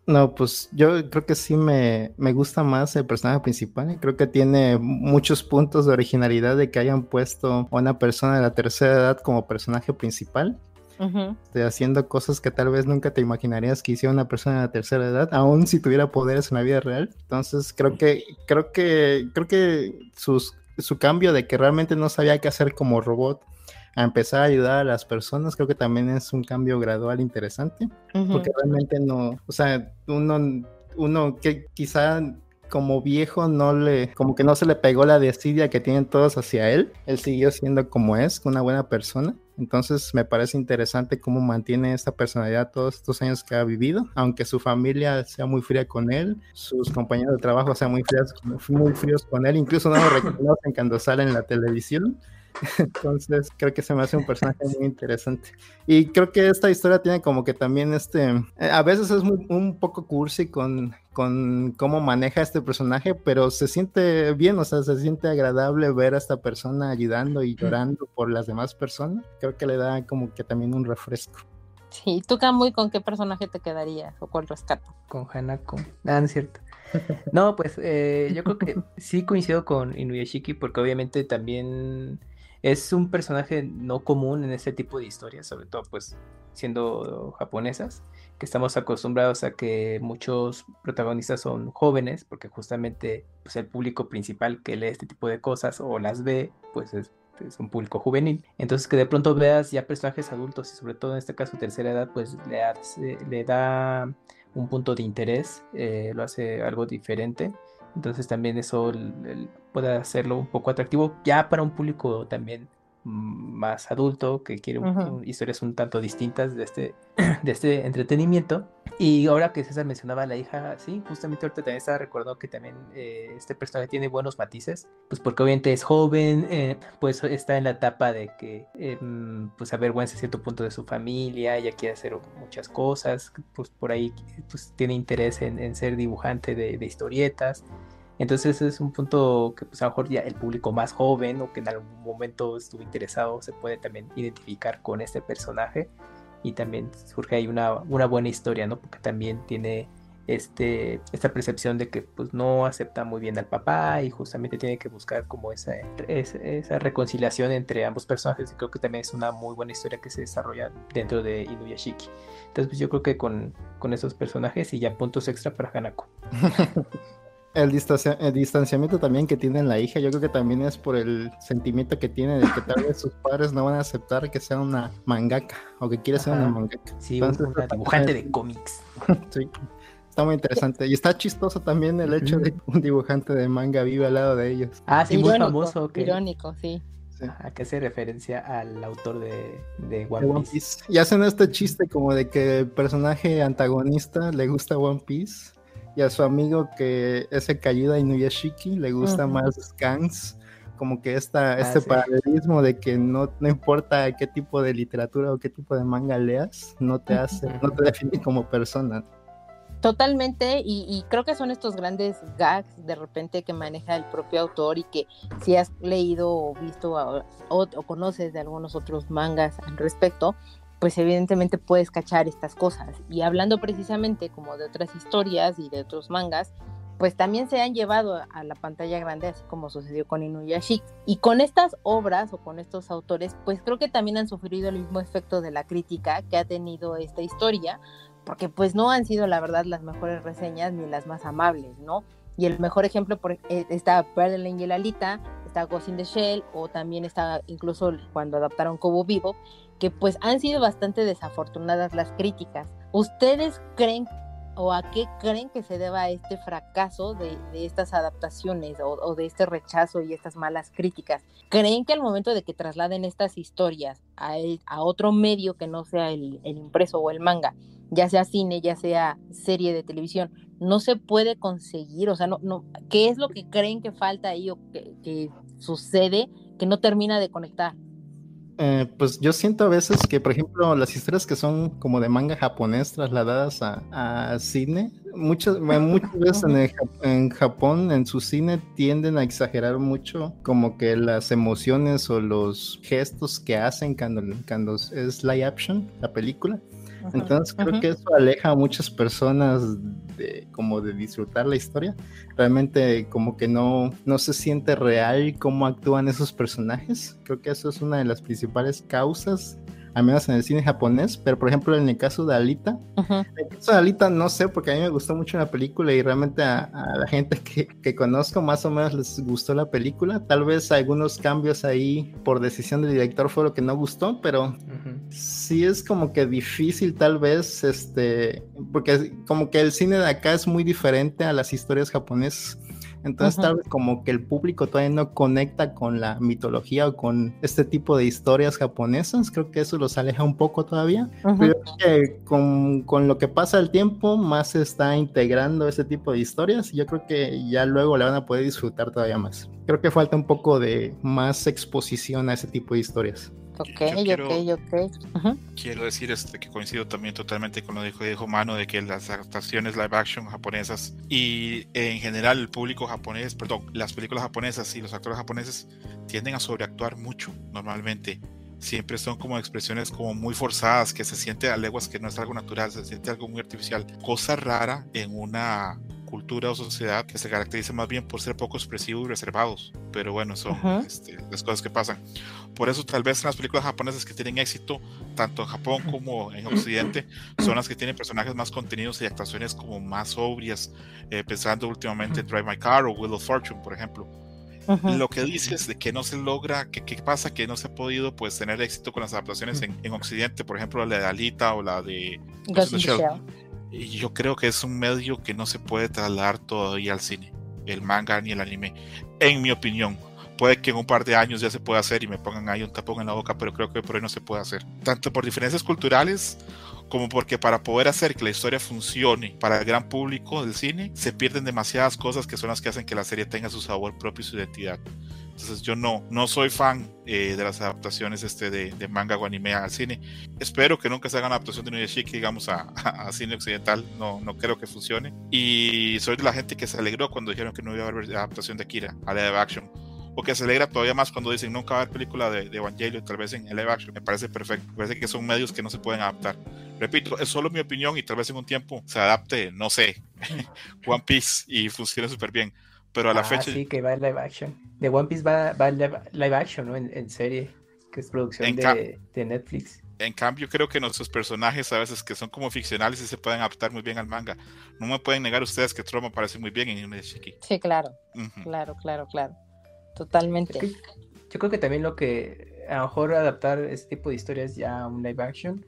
No, pues yo creo que sí me, me, gusta más el personaje principal. Creo que tiene muchos puntos de originalidad de que hayan puesto a una persona de la tercera edad como personaje principal. Uh -huh. haciendo cosas que tal vez nunca te imaginarías que hiciera una persona de la tercera edad, aun si tuviera poderes en la vida real. Entonces creo que, creo que, creo que sus, su cambio de que realmente no sabía qué hacer como robot a empezar a ayudar a las personas, creo que también es un cambio gradual interesante, uh -huh. porque realmente no, o sea, uno, uno que quizá como viejo no le, como que no se le pegó la desidia que tienen todos hacia él. Él siguió siendo como es, una buena persona. Entonces me parece interesante cómo mantiene esta personalidad todos estos años que ha vivido, aunque su familia sea muy fría con él, sus compañeros de trabajo sean muy fríos, muy fríos con él, incluso no lo [laughs] reconocen cuando sale en la televisión. [laughs] Entonces creo que se me hace un personaje muy interesante. Y creo que esta historia tiene como que también este, eh, a veces es un poco cursi con, con cómo maneja este personaje, pero se siente bien, o sea, se siente agradable ver a esta persona ayudando y llorando por las demás personas. Creo que le da como que también un refresco. Sí, ¿tú, muy con qué personaje te quedarías o cuál rescato? Con Hanako. Ah, no es cierto. No, pues eh, yo creo que sí coincido con Inuyashiki porque obviamente también es un personaje no común en este tipo de historias, sobre todo pues siendo japonesas, que estamos acostumbrados a que muchos protagonistas son jóvenes, porque justamente pues, el público principal que lee este tipo de cosas o las ve, pues es, un público juvenil. Entonces que de pronto veas ya personajes adultos y sobre todo en este caso tercera edad, pues le, da un punto de interés, eh, lo hace algo diferente. Entonces también eso puede hacerlo un poco atractivo ya para un público también más adulto que quiere historias un tanto distintas de este, [clears throat] de este entretenimiento. Y ahora que César mencionaba a la hija, sí, justamente ahorita también estaba recordando que también eh, este personaje tiene buenos matices, pues porque obviamente es joven, eh, pues está en la etapa de que eh, pues avergüenza cierto punto de su familia, ya quiere hacer muchas cosas, pues por ahí pues tiene interés en, ser dibujante de, de historietas. Entonces es un punto que pues a lo mejor ya el público más joven o que en algún momento estuvo interesado se puede también identificar con este personaje y también surge ahí una, una buena historia, ¿no? Porque también tiene este, esta percepción de que pues no acepta muy bien al papá y justamente tiene que buscar como esa, esa, reconciliación entre ambos personajes y creo que también es una muy buena historia que se desarrolla dentro de Inuyashiki. Entonces pues yo creo que con, con esos personajes y ya puntos extra para Hanako. [laughs] El, distanciamiento también que tiene la hija, yo creo que también es por el sentimiento que tiene de que tal vez sus padres no van a aceptar que sea una mangaka o que quiere ser una mangaka. Sí, una dibujante de cómics. [laughs] sí, está muy interesante. Y está chistoso también el hecho de que un dibujante de manga vive al lado de ellos. Ah, sí, muy famoso. Irónico, sí. ¿A qué hace referencia al autor de, de One, Piece? Y hacen este chiste como de que el personaje antagonista le gusta One Piece y a su amigo que ese Kayuda Inuyashiki le gusta más Scans, como que esta, ah, este paralelismo de que no, no importa qué tipo de literatura o qué tipo de manga leas, no te hace, no te define como persona. Totalmente, y, creo que son estos grandes gags de repente que maneja el propio autor y que si has leído o visto o, o conoces de algunos otros mangas al respecto, pues evidentemente puedes cachar estas cosas. Y hablando precisamente como de otras historias y de otros mangas, pues también se han llevado a la pantalla grande, así como sucedió con Inuyashiki. Y con estas obras o con estos autores, pues creo que también han sufrido el mismo efecto de la crítica que ha tenido esta historia, porque pues no han sido la verdad las mejores reseñas ni las más amables, ¿no? Y el mejor ejemplo eh, está Berlin y Alita, está Ghost in the Shell, o también está incluso cuando adaptaron Cobo Vivo, que pues han sido bastante desafortunadas las críticas. ¿Ustedes creen o a qué creen que se deba este fracaso de, estas adaptaciones o, de este rechazo y estas malas críticas? ¿Creen que al momento de que trasladen estas historias a, otro medio que no sea el, impreso o el manga, ya sea cine, ya sea serie de televisión, no se puede conseguir? O sea, no, no, ¿qué es lo que creen que falta ahí o que sucede que no termina de conectar? Eh, pues yo siento a veces que, por ejemplo, las historias que son como de manga japonés trasladadas a, cine, muchas, muchas [laughs] veces en, Japón, en su cine, tienden a exagerar mucho como que las emociones o los gestos que hacen cuando, cuando es live action, la película. Entonces creo que eso aleja a muchas personas de como de disfrutar la historia. Realmente como que no, no se siente real cómo actúan esos personajes. Creo que eso es una de las principales causas al menos en el cine japonés, pero por ejemplo en el caso de Alita, en el caso de Alita no sé, porque a mí me gustó mucho la película y realmente a, la gente que, conozco más o menos les gustó la película, tal vez algunos cambios ahí por decisión del director fue lo que no gustó, pero sí es como que difícil tal vez, este, porque como que el cine de acá es muy diferente a las historias japonesas entonces, tal vez como que el público todavía no conecta con la mitología o con este tipo de historias japonesas. Creo que eso los aleja un poco todavía. Pero que con, con, lo que pasa el tiempo, más se está integrando ese tipo de historias. Y yo creo que ya luego la van a poder disfrutar todavía más. Creo que falta un poco de más exposición a ese tipo de historias. Ok, quiero, ok, ok. Quiero decir este, que coincido también totalmente con lo que dijo, dijo Mano de que las adaptaciones live action japonesas y en general el público japonés, perdón, las películas japonesas y los actores japoneses tienden a sobreactuar mucho normalmente. Siempre son como expresiones como muy forzadas, que se siente a leguas que no es algo natural, se siente algo muy artificial. Cosa rara en una cultura o sociedad que se caracteriza más bien por ser poco expresivos y reservados. Pero bueno, son este, las cosas que pasan. Por eso tal vez en las películas japonesas que tienen éxito, tanto en Japón como en Occidente, son las que tienen personajes más contenidos y actuaciones como más sobrias, eh, pensando últimamente en Drive My Car o Wheel of Fortune, por ejemplo. Lo que dices de que no se logra, que qué pasa que no se ha podido pues tener éxito con las adaptaciones en, en Occidente, por ejemplo la de Alita o la de Ghost yo creo que es un medio que no se puede trasladar todavía al cine, el manga ni el anime, en mi opinión. Puede que en un par de años ya se pueda hacer y me pongan ahí un tapón en la boca, pero creo que por ahí no se puede hacer. Tanto por diferencias culturales como porque para poder hacer que la historia funcione para el gran público del cine, se pierden demasiadas cosas que son las que hacen que la serie tenga su sabor propio y su identidad. Entonces yo no, no soy fan eh, de las adaptaciones este de, manga o anime al cine. Espero que nunca se haga una adaptación de Nuyashiki, digamos, a, [laughs] a, cine occidental. No, no creo que funcione. Y soy de la gente que se alegró cuando dijeron que no iba a haber adaptación de Akira a live action. O que se alegra todavía más cuando dicen nunca va a haber película de, de Evangelion, tal vez en live action. Me parece perfecto. Me parece que son medios que no se pueden adaptar. Repito, es solo mi opinión y tal vez en un tiempo se adapte, no sé, [laughs] One Piece y funcione súper bien pero a la ah, fecha. Sí, que va en live action. De One Piece va, va en live, action, ¿no? En, serie, que es producción de, de, Netflix. En cambio, creo que nuestros personajes a veces que son como ficcionales y se pueden adaptar muy bien al manga. No me pueden negar ustedes que Troma aparece muy bien en Shiki. Sí, claro. Claro, claro, claro. Totalmente. yo creo que también lo que a lo mejor adaptar este tipo de historias ya a un live action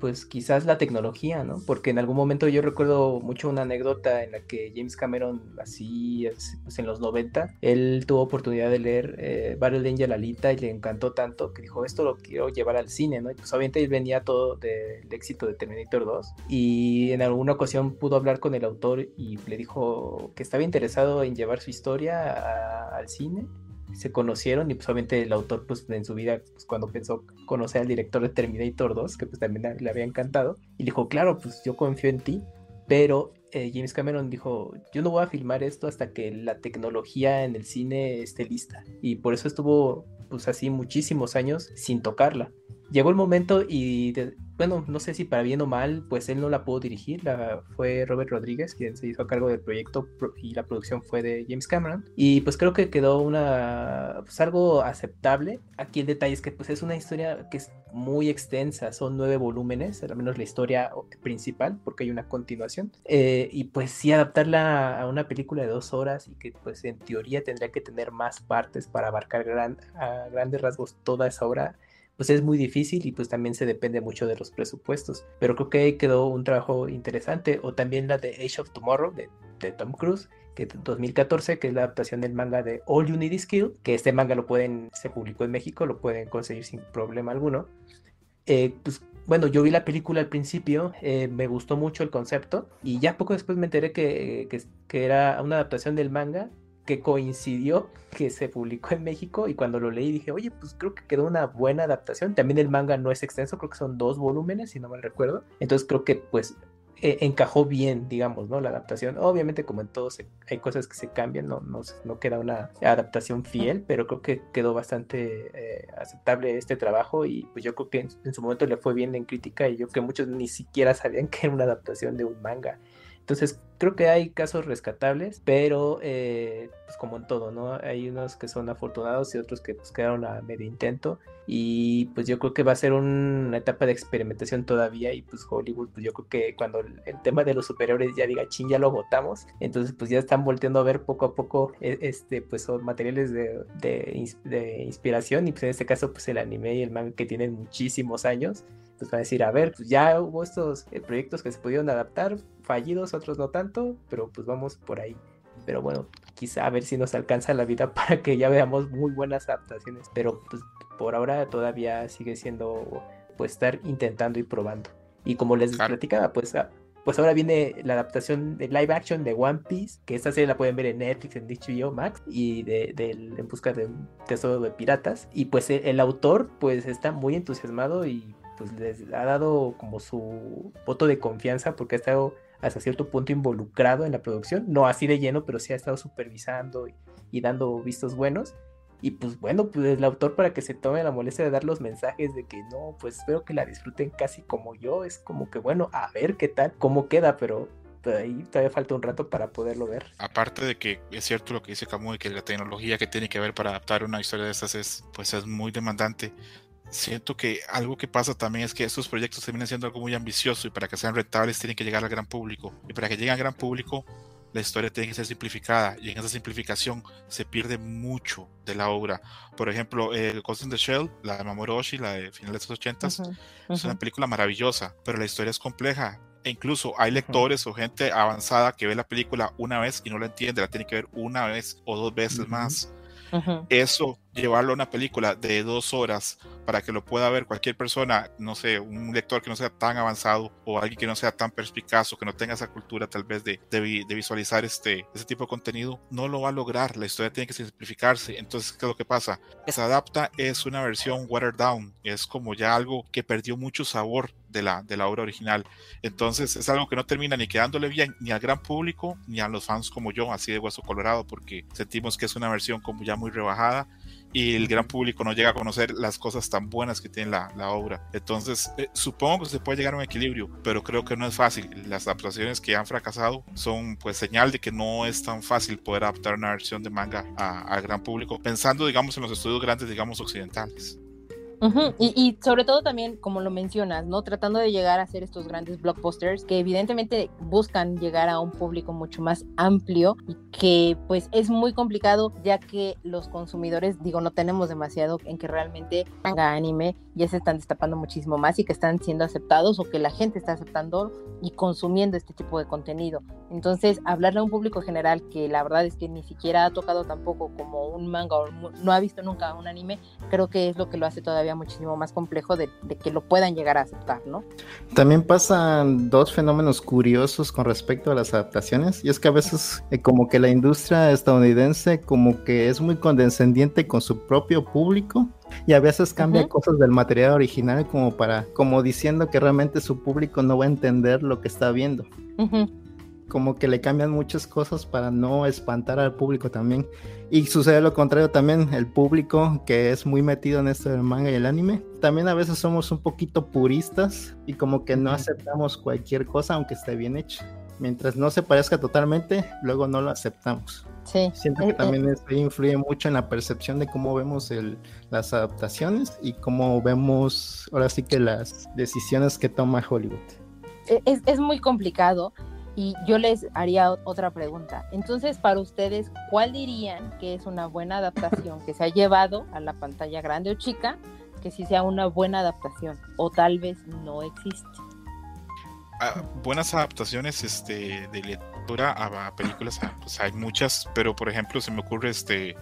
pues quizás la tecnología, ¿no? Porque en algún momento yo recuerdo mucho una anécdota en la que James Cameron, así pues en los 90, él tuvo oportunidad de leer eh, Battle Angel Alita y le encantó tanto que dijo, esto lo quiero llevar al cine, ¿no? Y pues obviamente él venía todo del éxito de Terminator 2 y en alguna ocasión pudo hablar con el autor y le dijo que estaba interesado en llevar su historia al cine se conocieron y pues obviamente el autor pues en su vida pues, cuando pensó conocer al director de Terminator 2 que pues también le había encantado y dijo claro pues yo confío en ti pero eh, James Cameron dijo yo no voy a filmar esto hasta que la tecnología en el cine esté lista y por eso estuvo pues así muchísimos años sin tocarla llegó el momento y bueno, no sé si para bien o mal, pues él no la pudo dirigir, la, fue Robert Rodríguez quien se hizo a cargo del proyecto y la producción fue de James Cameron. Y pues creo que quedó una, pues algo aceptable. Aquí el detalle es que pues es una historia que es muy extensa, son nueve volúmenes, al menos la historia principal, porque hay una continuación. Eh, y pues sí, adaptarla a una película de dos horas y que pues en teoría tendría que tener más partes para abarcar gran, a grandes rasgos toda esa obra pues es muy difícil y pues también se depende mucho de los presupuestos. Pero creo que ahí quedó un trabajo interesante. O también la de Age of Tomorrow de, Tom Cruise, que 2014, que es la adaptación del manga de All You Need Is Kill, que este manga lo pueden, se publicó en México, lo pueden conseguir sin problema alguno. Eh, pues bueno, yo vi la película al principio, eh, me gustó mucho el concepto y ya poco después me enteré que, que era una adaptación del manga que coincidió que se publicó en México y cuando lo leí dije, oye, pues creo que quedó una buena adaptación. También el manga no es extenso, creo que son dos volúmenes, si no mal recuerdo. Entonces creo que pues e, encajó bien, digamos, ¿no? La adaptación. Obviamente como en todos hay cosas que se cambian, no, no, no queda una adaptación fiel, pero creo que quedó bastante eh, aceptable este trabajo y pues yo creo que en, en, su momento le fue bien en crítica y yo creo que muchos ni siquiera sabían que era una adaptación de un manga. Entonces creo que hay casos rescatables, pero eh, pues como en todo, ¿no? Hay unos que son afortunados y otros que pues quedaron a medio intento y pues yo creo que va a ser una etapa de experimentación todavía y pues Hollywood, pues yo creo que cuando el, tema de los superiores ya diga, ching, ya lo votamos, entonces pues ya están volteando a ver poco a poco e, este pues son materiales de, de, inspiración y pues en este caso pues el anime y el manga que tienen muchísimos años pues van a decir, a ver, pues ya hubo estos eh, proyectos que se pudieron adaptar, fallidos, otros no tanto, pero pues vamos por ahí. Pero bueno, quizá a ver si nos alcanza la vida [laughs] para que ya veamos muy buenas adaptaciones. Pero pues por ahora todavía sigue siendo pues estar intentando y probando. Y como les platicaba, pues, ah, pues ahora viene la adaptación de live action de One Piece, que esta serie la pueden ver en Netflix, en HBO Max, y de, En Busca de un Tesoro de Piratas. Y pues el, el autor pues está muy entusiasmado y pues les ha dado como su voto de confianza porque ha estado hasta cierto punto involucrado en la producción, no así de lleno, pero sí ha estado supervisando y, dando vistos buenos. Y pues bueno, pues el autor para que se tome la molestia de dar los mensajes de que no, pues espero que la disfruten casi como yo, es como que bueno, a ver qué tal, cómo queda, pero ahí todavía falta un rato para poderlo ver. Aparte de que es cierto lo que dice Camus, que la tecnología que tiene que ver para adaptar una historia de estas es, pues es muy demandante siento que algo que pasa también es que estos proyectos terminan siendo algo muy ambicioso y para que sean rentables tienen que llegar al gran público. Y para que lleguen al gran público, la historia tiene que ser simplificada y en esa simplificación se pierde mucho de la obra. Por ejemplo, el Ghost in the Shell, la de Mamoru Oshii, la de finales de los 80 es una película maravillosa, pero la historia es compleja. E incluso hay lectores o gente avanzada que ve la película una vez y no la entiende, la tiene que ver una vez o dos veces más. Eso, llevarlo a una película de dos horas para que lo pueda ver cualquier persona, no sé, un lector que no sea tan avanzado o alguien que no sea tan perspicaz o que no tenga esa cultura tal vez de, de, visualizar este, ese tipo de contenido, no lo va a lograr. La historia tiene que simplificarse. Entonces, ¿qué es lo que pasa? Se adapta es una versión watered down, es como ya algo que perdió mucho sabor de la, de la obra original. Entonces es algo que no termina ni quedándole bien ni al gran público ni a los fans como yo, así de hueso colorado, porque sentimos que es una versión como ya muy rebajada y el gran público no llega a conocer las cosas tan buenas que tiene la, la obra. Entonces, eh, supongo que se puede llegar a un equilibrio, pero creo que no es fácil. Las adaptaciones que han fracasado son pues señal de que no es tan fácil poder adaptar una versión de manga al gran público, pensando digamos en los estudios grandes, digamos occidentales y, sobre todo también, como lo mencionas, ¿no? Tratando de llegar a hacer estos grandes blockbusters que evidentemente buscan llegar a un público mucho más amplio y que pues es muy complicado ya que los consumidores, digo, no tenemos demasiado en que realmente haga anime, ya se están destapando muchísimo más y que están siendo aceptados o que la gente está aceptando y consumiendo este tipo de contenido. Entonces, hablarle a un público general que la verdad es que ni siquiera ha tocado tampoco como un manga o no ha visto nunca un anime, creo que es lo que lo hace todavía muchísimo más complejo de, que lo puedan llegar a aceptar, ¿no? También pasan dos fenómenos curiosos con respecto a las adaptaciones, y es que a veces eh, como que la industria estadounidense como que es muy condescendiente con su propio público y a veces cambia cosas del material original como para, como diciendo que realmente su público no va a entender lo que está viendo como que le cambian muchas cosas para no espantar al público también. Y sucede lo contrario también, el público que es muy metido en esto del manga y el anime, también a veces somos un poquito puristas y como que no aceptamos cualquier cosa aunque esté bien hecha. Mientras no se parezca totalmente, luego no lo aceptamos. Sí. Siento que también eso influye mucho en la percepción de cómo vemos el, las adaptaciones y cómo vemos ahora sí que las decisiones que toma Hollywood. E, es, es muy complicado y yo les haría otra pregunta. Entonces, para ustedes, ¿cuál dirían que es una buena adaptación que se ha llevado a la pantalla grande o chica? Que sí sea una buena adaptación o tal vez no existe. Ah, buenas adaptaciones este, de lectura a, películas, ah, pues hay muchas, pero por ejemplo se me ocurre este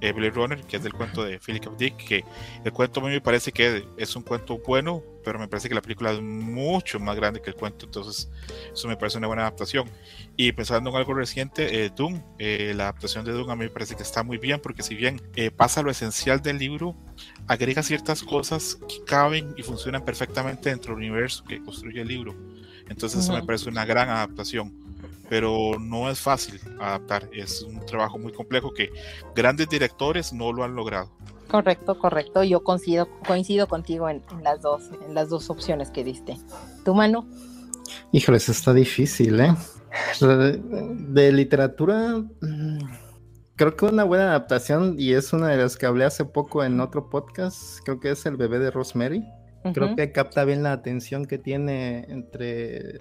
eh, Blade Runner, que es del cuento de Philip Dick, que el cuento a mí me parece que es un cuento bueno, pero me parece que la película es mucho más grande que el cuento, entonces eso me parece una buena adaptación. Y pensando en algo reciente, eh, Doom, eh, la adaptación de Doom a mí me parece que está muy bien, porque si bien eh, pasa lo esencial del libro, agrega ciertas cosas que caben y funcionan perfectamente dentro del universo que construye el libro. Entonces eso me parece una gran adaptación pero no es fácil adaptar. Es un trabajo muy complejo que grandes directores no lo han logrado. Correcto, correcto. Yo coincido, coincido contigo en, las dos, en las dos opciones que diste. ¿Tu mano? Híjoles, está difícil, ¿eh? De, literatura, mm, creo que una buena adaptación, y es una de las que hablé hace poco en otro podcast, creo que es El bebé de Rosemary. Creo que capta bien la atención que tiene entre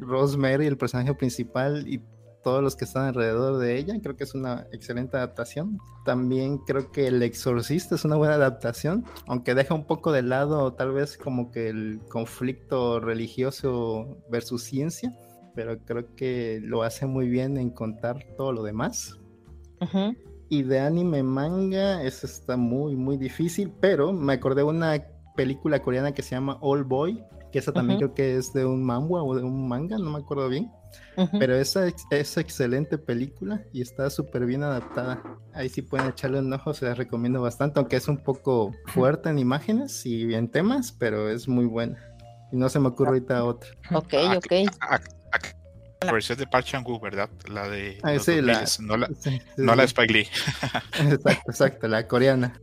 Rosemary, el personaje principal, y todos los que están alrededor de ella. Creo que es una excelente adaptación. También creo que El Exorcista es una buena adaptación, aunque deja un poco de lado tal vez como que el conflicto religioso versus ciencia, pero creo que lo hace muy bien en contar todo lo demás. Y de anime manga, eso está muy, muy difícil, pero me acordé de una película coreana que se llama All Boy, que esa también creo que es de un manga o de un manga, no me acuerdo bien pero esa es excelente película y está súper bien adaptada. Ahí sí pueden echarle un ojo, se la recomiendo bastante, aunque es un poco fuerte en imágenes y en temas, pero es muy buena. Y no se me ocurre ahorita otra. Ok, ah, ok. La versión de Park Chan-wook, ¿verdad? La de ah, sí, la, no la, no la de Spike Lee. [laughs] exacto, exacto, la coreana.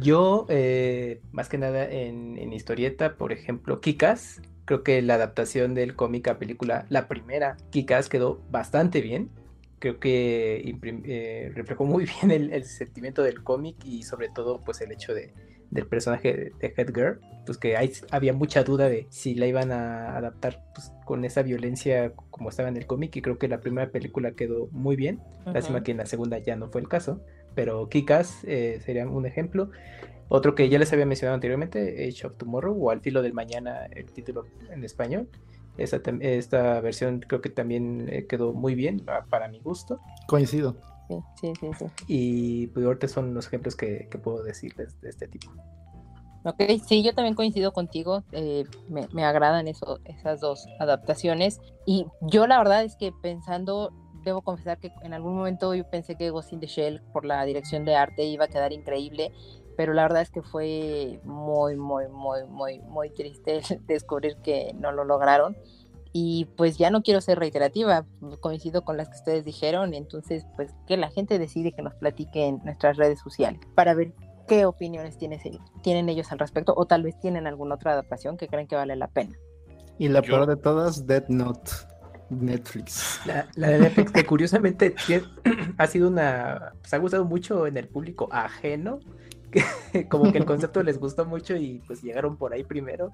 Yo, eh, más que nada en, en, historieta, por ejemplo, Kikas, Creo que la adaptación del cómic a película, la primera, Kikas, quedó bastante bien. Creo que eh, reflejó muy [laughs] bien el, sentimiento del cómic y sobre todo pues el hecho de, del personaje de Headgirl, pues que hay, había mucha duda de si la iban a adaptar pues, con esa violencia como estaba en el cómic y creo que la primera película quedó muy bien. Lástima que en la segunda ya no fue el caso, pero Kikas eh, sería un ejemplo. Otro que ya les había mencionado anteriormente, Age of Tomorrow o Al filo del mañana, el título en español. esta versión creo que también eh, quedó muy bien para mi gusto. Coincido. Sí, sí, sí. Y pues ahorita son los ejemplos que, puedo decirles de este tipo. Ok, sí, yo también coincido contigo. Eh, me, agradan eso, esas dos adaptaciones. Y yo la verdad es que pensando, debo confesar que en algún momento yo pensé que Ghost in the Shell por la dirección de arte iba a quedar increíble pero la verdad es que fue muy, muy, muy, muy, muy triste [laughs] descubrir que no lo lograron. Y pues ya no quiero ser reiterativa, coincido con las que ustedes dijeron, entonces pues que la gente decide que nos platique en nuestras redes sociales para ver qué opiniones tienen ellos al respecto o tal vez tienen alguna otra adaptación que creen que vale la pena. Y la peor de todas, Dead Note. Netflix. La, de Netflix, que curiosamente [clears throat] ha sido una. Pues ha gustado mucho en el público ajeno [laughs] como que el concepto les gustó mucho y pues llegaron por ahí primero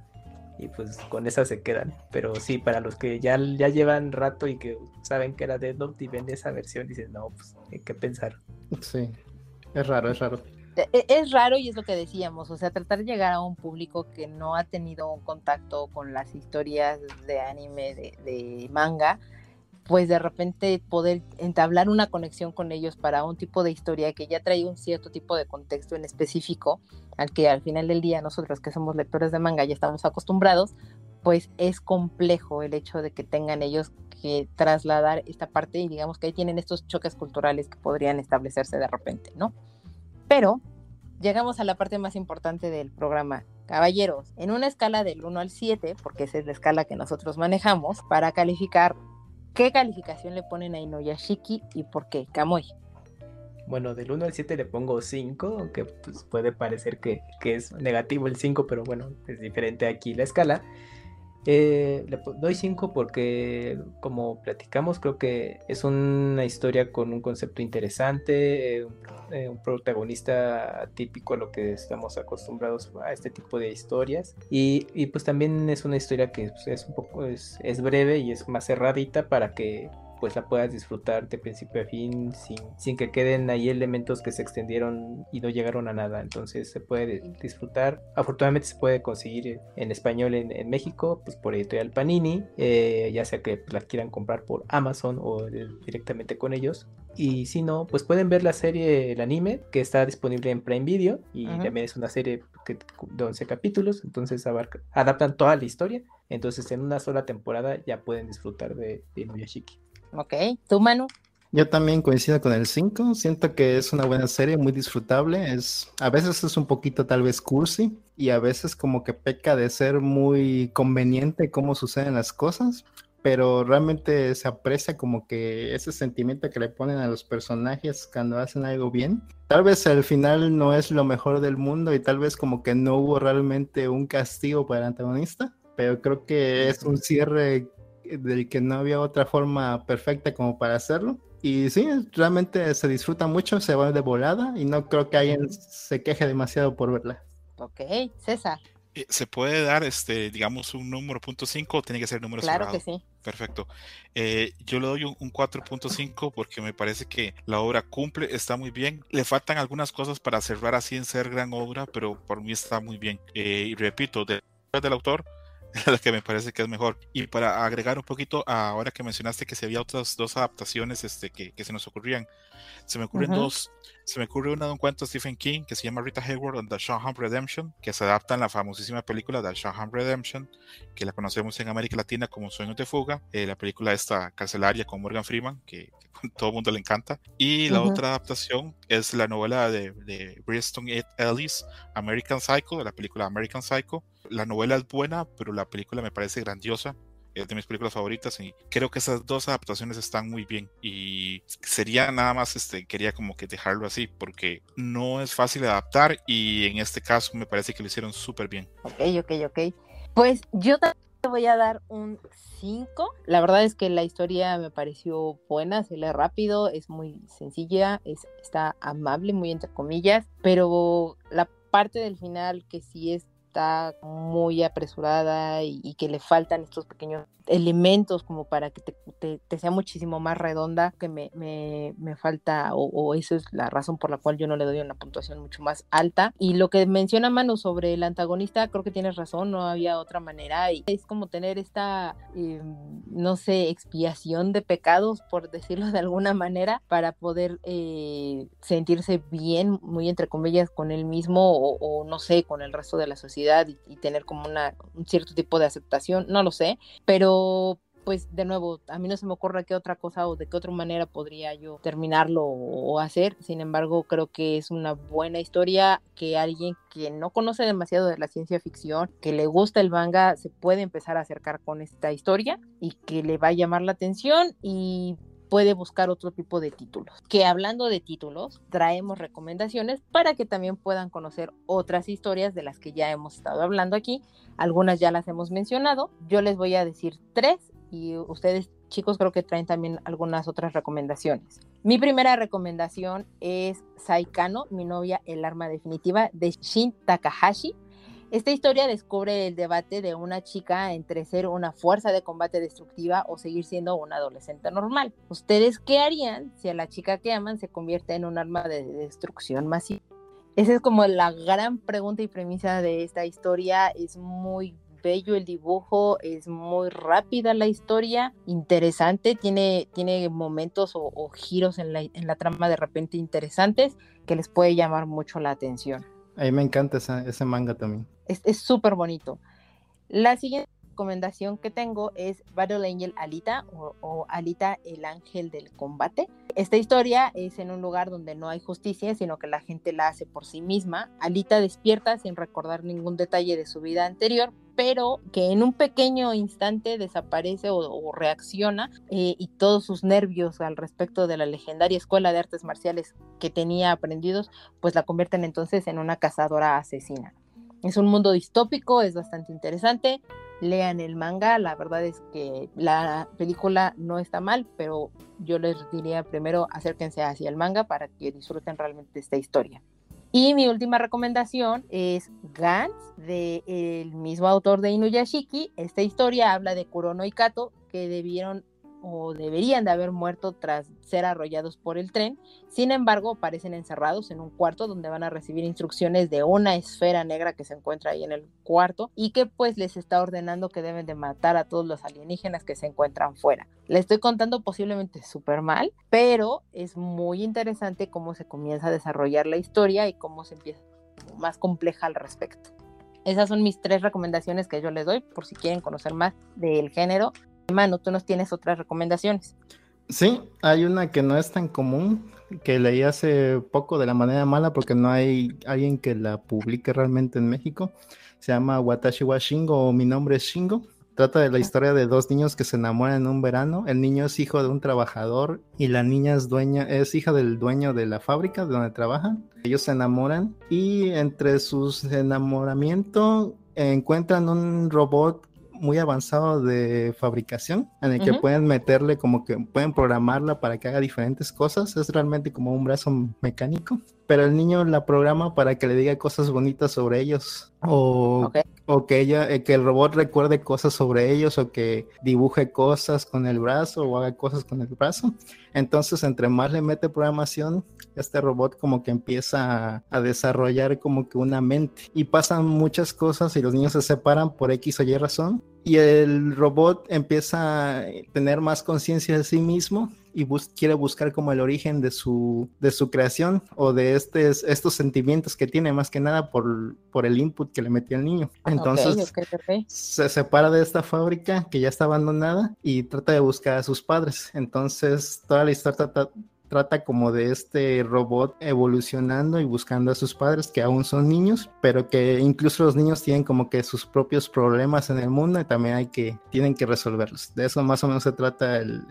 y pues con esa se quedan. Pero sí, para los que ya, ya llevan rato y que saben que era Dead Note y ven esa versión, dicen, no, pues hay que pensar. Sí, es raro, es raro. E, e, es raro y es lo que decíamos, o sea, tratar de llegar a un público que no ha tenido un contacto con las historias de anime, de, de manga, pues de repente poder entablar una conexión con ellos para un tipo de historia que ya trae un cierto tipo de contexto en específico, al que al final del día nosotros que somos lectores de manga ya estamos acostumbrados, pues es complejo el hecho de que tengan ellos que trasladar esta parte y digamos que ahí tienen estos choques culturales que podrían establecerse de repente, ¿no? Pero llegamos a la parte más importante del programa. Caballeros, en una escala del 1 al 7, porque esa es la escala que nosotros manejamos, para calificar ¿Qué calificación le ponen a Inuyashiki y por qué? Kamui. Bueno, del 1 al 7 le pongo 5, aunque pues, puede parecer que, que, es negativo el 5, pero bueno, es diferente aquí la escala. Eh, le doy 5 porque, como platicamos, creo que es una historia con un concepto interesante, eh, eh, un protagonista típico a lo que estamos acostumbrados a este tipo de historias. Y, pues también es una historia que pues, es un poco es, es breve y es más cerradita para que pues la puedas disfrutar de principio a fin sin, sin que queden ahí elementos que se extendieron y no llegaron a nada. Entonces se puede disfrutar. Afortunadamente se puede conseguir en español en, México, pues por editorial Panini, eh, ya sea que la quieran comprar por Amazon o directamente con ellos. Y si no, pues pueden ver la serie, el anime, que está disponible en Prime Video y también es una serie de 11 capítulos, entonces adaptan toda la historia. Entonces en una sola temporada ya pueden disfrutar de, de Inuyashiki. Ok, ¿tú, Manu? Yo también coincido con el 5. Siento que es una buena serie, muy disfrutable. Es, a veces es un poquito tal vez cursi y a veces como que peca de ser muy conveniente cómo suceden las cosas, pero realmente se aprecia como que ese sentimiento que le ponen a los personajes cuando hacen algo bien. Tal vez al final no es lo mejor del mundo y tal vez como que no hubo realmente un castigo para el antagonista, pero creo que es un cierre del que no había otra forma perfecta como para hacerlo. Y sí, realmente se disfruta mucho, se va de volada y no creo que alguien se queje demasiado por verla. Ok, César. Eh, ¿Se puede dar, este, digamos, un número punto o tiene que ser número Claro que sí. Perfecto. Eh, yo le doy un, 4.5 porque me parece que la obra cumple, está muy bien. Le faltan algunas cosas para cerrar así en ser gran obra, pero por mí está muy bien. Eh, y repito, de, del autor, [laughs] la que me parece que es mejor. Y para agregar un poquito, ahora que mencionaste que se había otras dos adaptaciones este, que, que se nos ocurrían, se me ocurren dos. Se me ocurre una de un cuento de Stephen King que se llama Rita Hayward and the Shawham Redemption, que se adapta en la famosísima película The Shawham Redemption, que la conocemos en América Latina como Sueños de Fuga, eh, la película esta carcelaria con Morgan Freeman, que, [laughs] todo el mundo le encanta. Y la otra adaptación es la novela de, de Briston Ellis, American Psycho, de la película American Psycho. La novela es buena, pero la película me parece grandiosa es de mis películas favoritas y creo que esas dos adaptaciones están muy bien y sería nada más, este, quería como que dejarlo así porque no es fácil adaptar y en este caso me parece que lo hicieron súper bien. Ok, ok, ok. Pues yo voy a dar un 5. La verdad es que la historia me pareció buena, se lee rápido, es muy sencilla, es, está amable, muy entre comillas, pero la parte del final que sí es está muy apresurada y, que le faltan estos pequeños elementos como para que te, sea muchísimo más redonda, que me, me, falta o, o, eso es la razón por la cual yo no le doy una puntuación mucho más alta. Y lo que menciona Manu sobre el antagonista, creo que tienes razón, no había otra manera y es como tener esta, eh, no sé, expiación de pecados, por decirlo de alguna manera, para poder eh, sentirse bien, muy entre comillas, con él mismo o, no sé, con el resto de la sociedad y, y tener como una, un cierto tipo de aceptación, no lo sé, pero pues de nuevo, a mí no se me ocurre qué otra cosa o de qué otra manera podría yo terminarlo o hacer. Sin embargo, creo que es una buena historia que alguien que no conoce demasiado de la ciencia ficción, que le gusta el manga, se puede empezar a acercar con esta historia y que le va a llamar la atención y puede buscar otro tipo de títulos. Que hablando de títulos, traemos recomendaciones para que también puedan conocer otras historias de las que ya hemos estado hablando aquí. Algunas ya las hemos mencionado. Yo les voy a decir tres y ustedes chicos creo que traen también algunas otras recomendaciones. Mi primera recomendación es Saikano, mi novia, el arma definitiva de Shin Takahashi. Esta historia descubre el debate de una chica entre ser una fuerza de combate destructiva o seguir siendo una adolescente normal. ¿Ustedes qué harían si a la chica que aman se convierte en un arma de destrucción masiva? Esa es como la gran pregunta y premisa de esta historia. Es muy bello el dibujo, es muy rápida la historia, interesante, tiene, tiene momentos o, giros en la, en la trama de repente interesantes que les puede llamar mucho la atención. A mí me encanta ese manga también. Es súper bonito. La siguiente recomendación que tengo es Battle Angel Alita o, Alita el ángel del combate. Esta historia es en un lugar donde no hay justicia, sino que la gente la hace por sí misma. Alita despierta sin recordar ningún detalle de su vida anterior, pero que en un pequeño instante desaparece o, reacciona eh, y todos sus nervios al respecto de la legendaria escuela de artes marciales que tenía aprendidos, pues la convierten entonces en una cazadora asesina. Es un mundo distópico, es bastante interesante. Lean el manga, la verdad es que la película no está mal, pero yo les diría primero acérquense hacia el manga para que disfruten realmente esta historia. Y mi última recomendación es Gantz, del mismo autor de Inuyashiki. Esta historia habla de Kurono y Kato, que debieron o deberían de haber muerto tras ser arrollados por el tren. Sin embargo, parecen encerrados en un cuarto donde van a recibir instrucciones de una esfera negra que se encuentra ahí en el cuarto y que pues les está ordenando que deben de matar a todos los alienígenas que se encuentran fuera. Le estoy contando posiblemente súper mal, pero es muy interesante cómo se comienza a desarrollar la historia y cómo se empieza más compleja al respecto. Esas son mis tres recomendaciones que yo les doy por si quieren conocer más del género Manu, tú nos tienes otras recomendaciones. Sí, hay una que no es tan común, que leí hace poco de la manera mala porque no hay alguien que la publique realmente en México. Se llama Watashi wa Shingo o Mi nombre es Shingo. Trata de la historia de dos niños que se enamoran en un verano. El niño es hijo de un trabajador y la niña es dueña, es hija del dueño de la fábrica donde trabajan. Ellos se enamoran y entre sus enamoramientos encuentran un robot muy avanzado de fabricación en el que pueden meterle como que pueden programarla para que haga diferentes cosas. Es realmente como un brazo mecánico, pero el niño la programa para que le diga cosas bonitas sobre ellos. O, o que ella eh, que el robot recuerde cosas sobre ellos o que dibuje cosas con el brazo o haga cosas con el brazo. Entonces, entre más le mete programación, este robot como que empieza a, a desarrollar como que una mente. Y pasan muchas cosas y los niños se separan por X o Y razón. Y el robot empieza a tener más conciencia de sí mismo y quiere buscar como el origen de su, de su creación o de estos sentimientos que tiene más que nada por, por el input que le metió el niño. Entonces se separa de esta fábrica que ya está abandonada y trata de buscar a sus padres. Entonces toda la historia trata, trata como de este robot evolucionando y buscando a sus padres que aún son niños, pero que incluso los niños tienen como que sus propios problemas en el mundo y también hay que, tienen que resolverlos. De eso más o menos se trata el,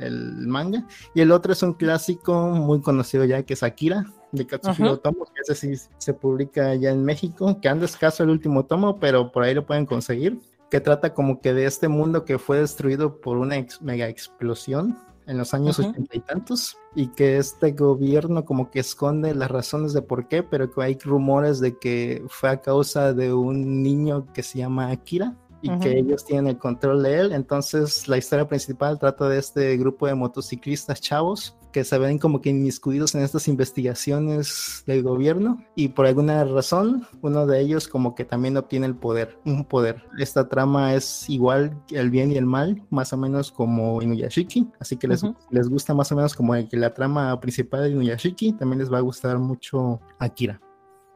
manga. Y el otro es un clásico muy conocido ya que es Akira, de Katsuhiro Tomo, que ese sí se publica ya en México, que anda escaso el último tomo, pero por ahí lo pueden conseguir, que trata como que de este mundo que fue destruido por una mega explosión en los años ochenta y tantos y que este gobierno como que esconde las razones de por qué, pero que hay rumores de que fue a causa de un niño que se llama Akira y que ellos tienen el control de él. Entonces la historia principal trata de este grupo de motociclistas chavos que se ven como que inmiscuidos en estas investigaciones del gobierno y por alguna razón uno de ellos como que también obtiene el poder, un poder. Esta trama es igual el bien y el mal, más o menos como Inuyashiki, así que les, les gusta más o menos como que la trama principal de Inuyashiki, también les va a gustar mucho Akira.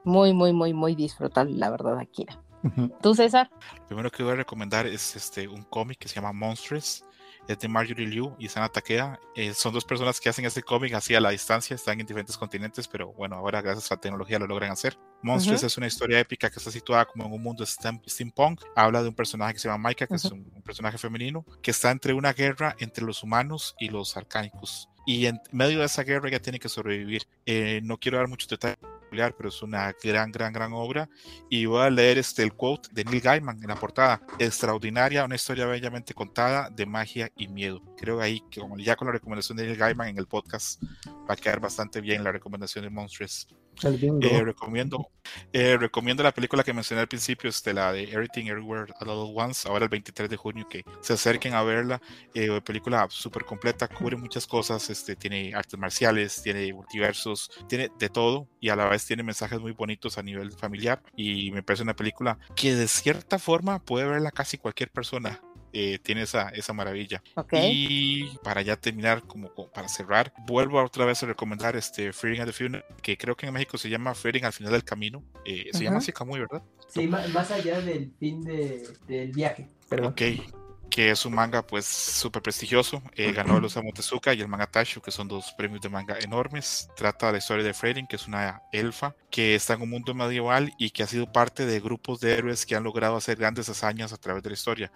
Muy, muy, muy, muy disfrutable, la verdad, Akira. ¿Tú, César? primero que voy a recomendar es este, un cómic que se llama Monstrous es de Marjorie Liu y Sana Takeda. Eh, son dos personas que hacen este cómic así a la distancia, están en diferentes continentes, pero bueno, ahora gracias a la tecnología lo logran hacer. Monsters es una historia épica que está situada como en un mundo steampunk. Habla de un personaje que se llama Maika, que es un, personaje femenino, que está entre una guerra entre los humanos y los arcánicos. Y en medio de esa guerra ella tiene que sobrevivir. Eh, no quiero dar muchos detalles pero es una gran, gran, gran obra. Y voy a leer este, el quote de Neil Gaiman en la portada. Extraordinaria, una historia bellamente contada de magia y miedo. Creo ahí que ya con la recomendación de Neil Gaiman en el podcast va a quedar bastante bien la recomendación de Monstrous. Eh, recomiendo, eh, recomiendo la película que mencioné al principio, este, la de Everything Everywhere All at Once, ahora el 23 de junio, que se acerquen a verla. Eh, película súper completa, cubre muchas cosas, este, tiene artes marciales, tiene multiversos, tiene de todo y a la vez tiene mensajes muy bonitos a nivel familiar. Y me parece una película que de cierta forma puede verla casi cualquier persona. Eh, tiene esa, esa maravilla. Y para ya terminar, como, para cerrar, vuelvo otra vez a recomendar este Fearing at the Funeral, que creo que en México se llama Fearing al final del camino. Eh, se llama así muy, ¿verdad? Sí, más allá del fin de, del viaje. Perdón. Ok, que es un manga pues súper prestigioso. Eh, ganó el Osamu Tezuka y el manga Tashu, que son dos premios de manga enormes. Trata la historia de Freydin, que es una elfa que está en un mundo medieval y que ha sido parte de grupos de héroes que han logrado hacer grandes hazañas a través de la historia.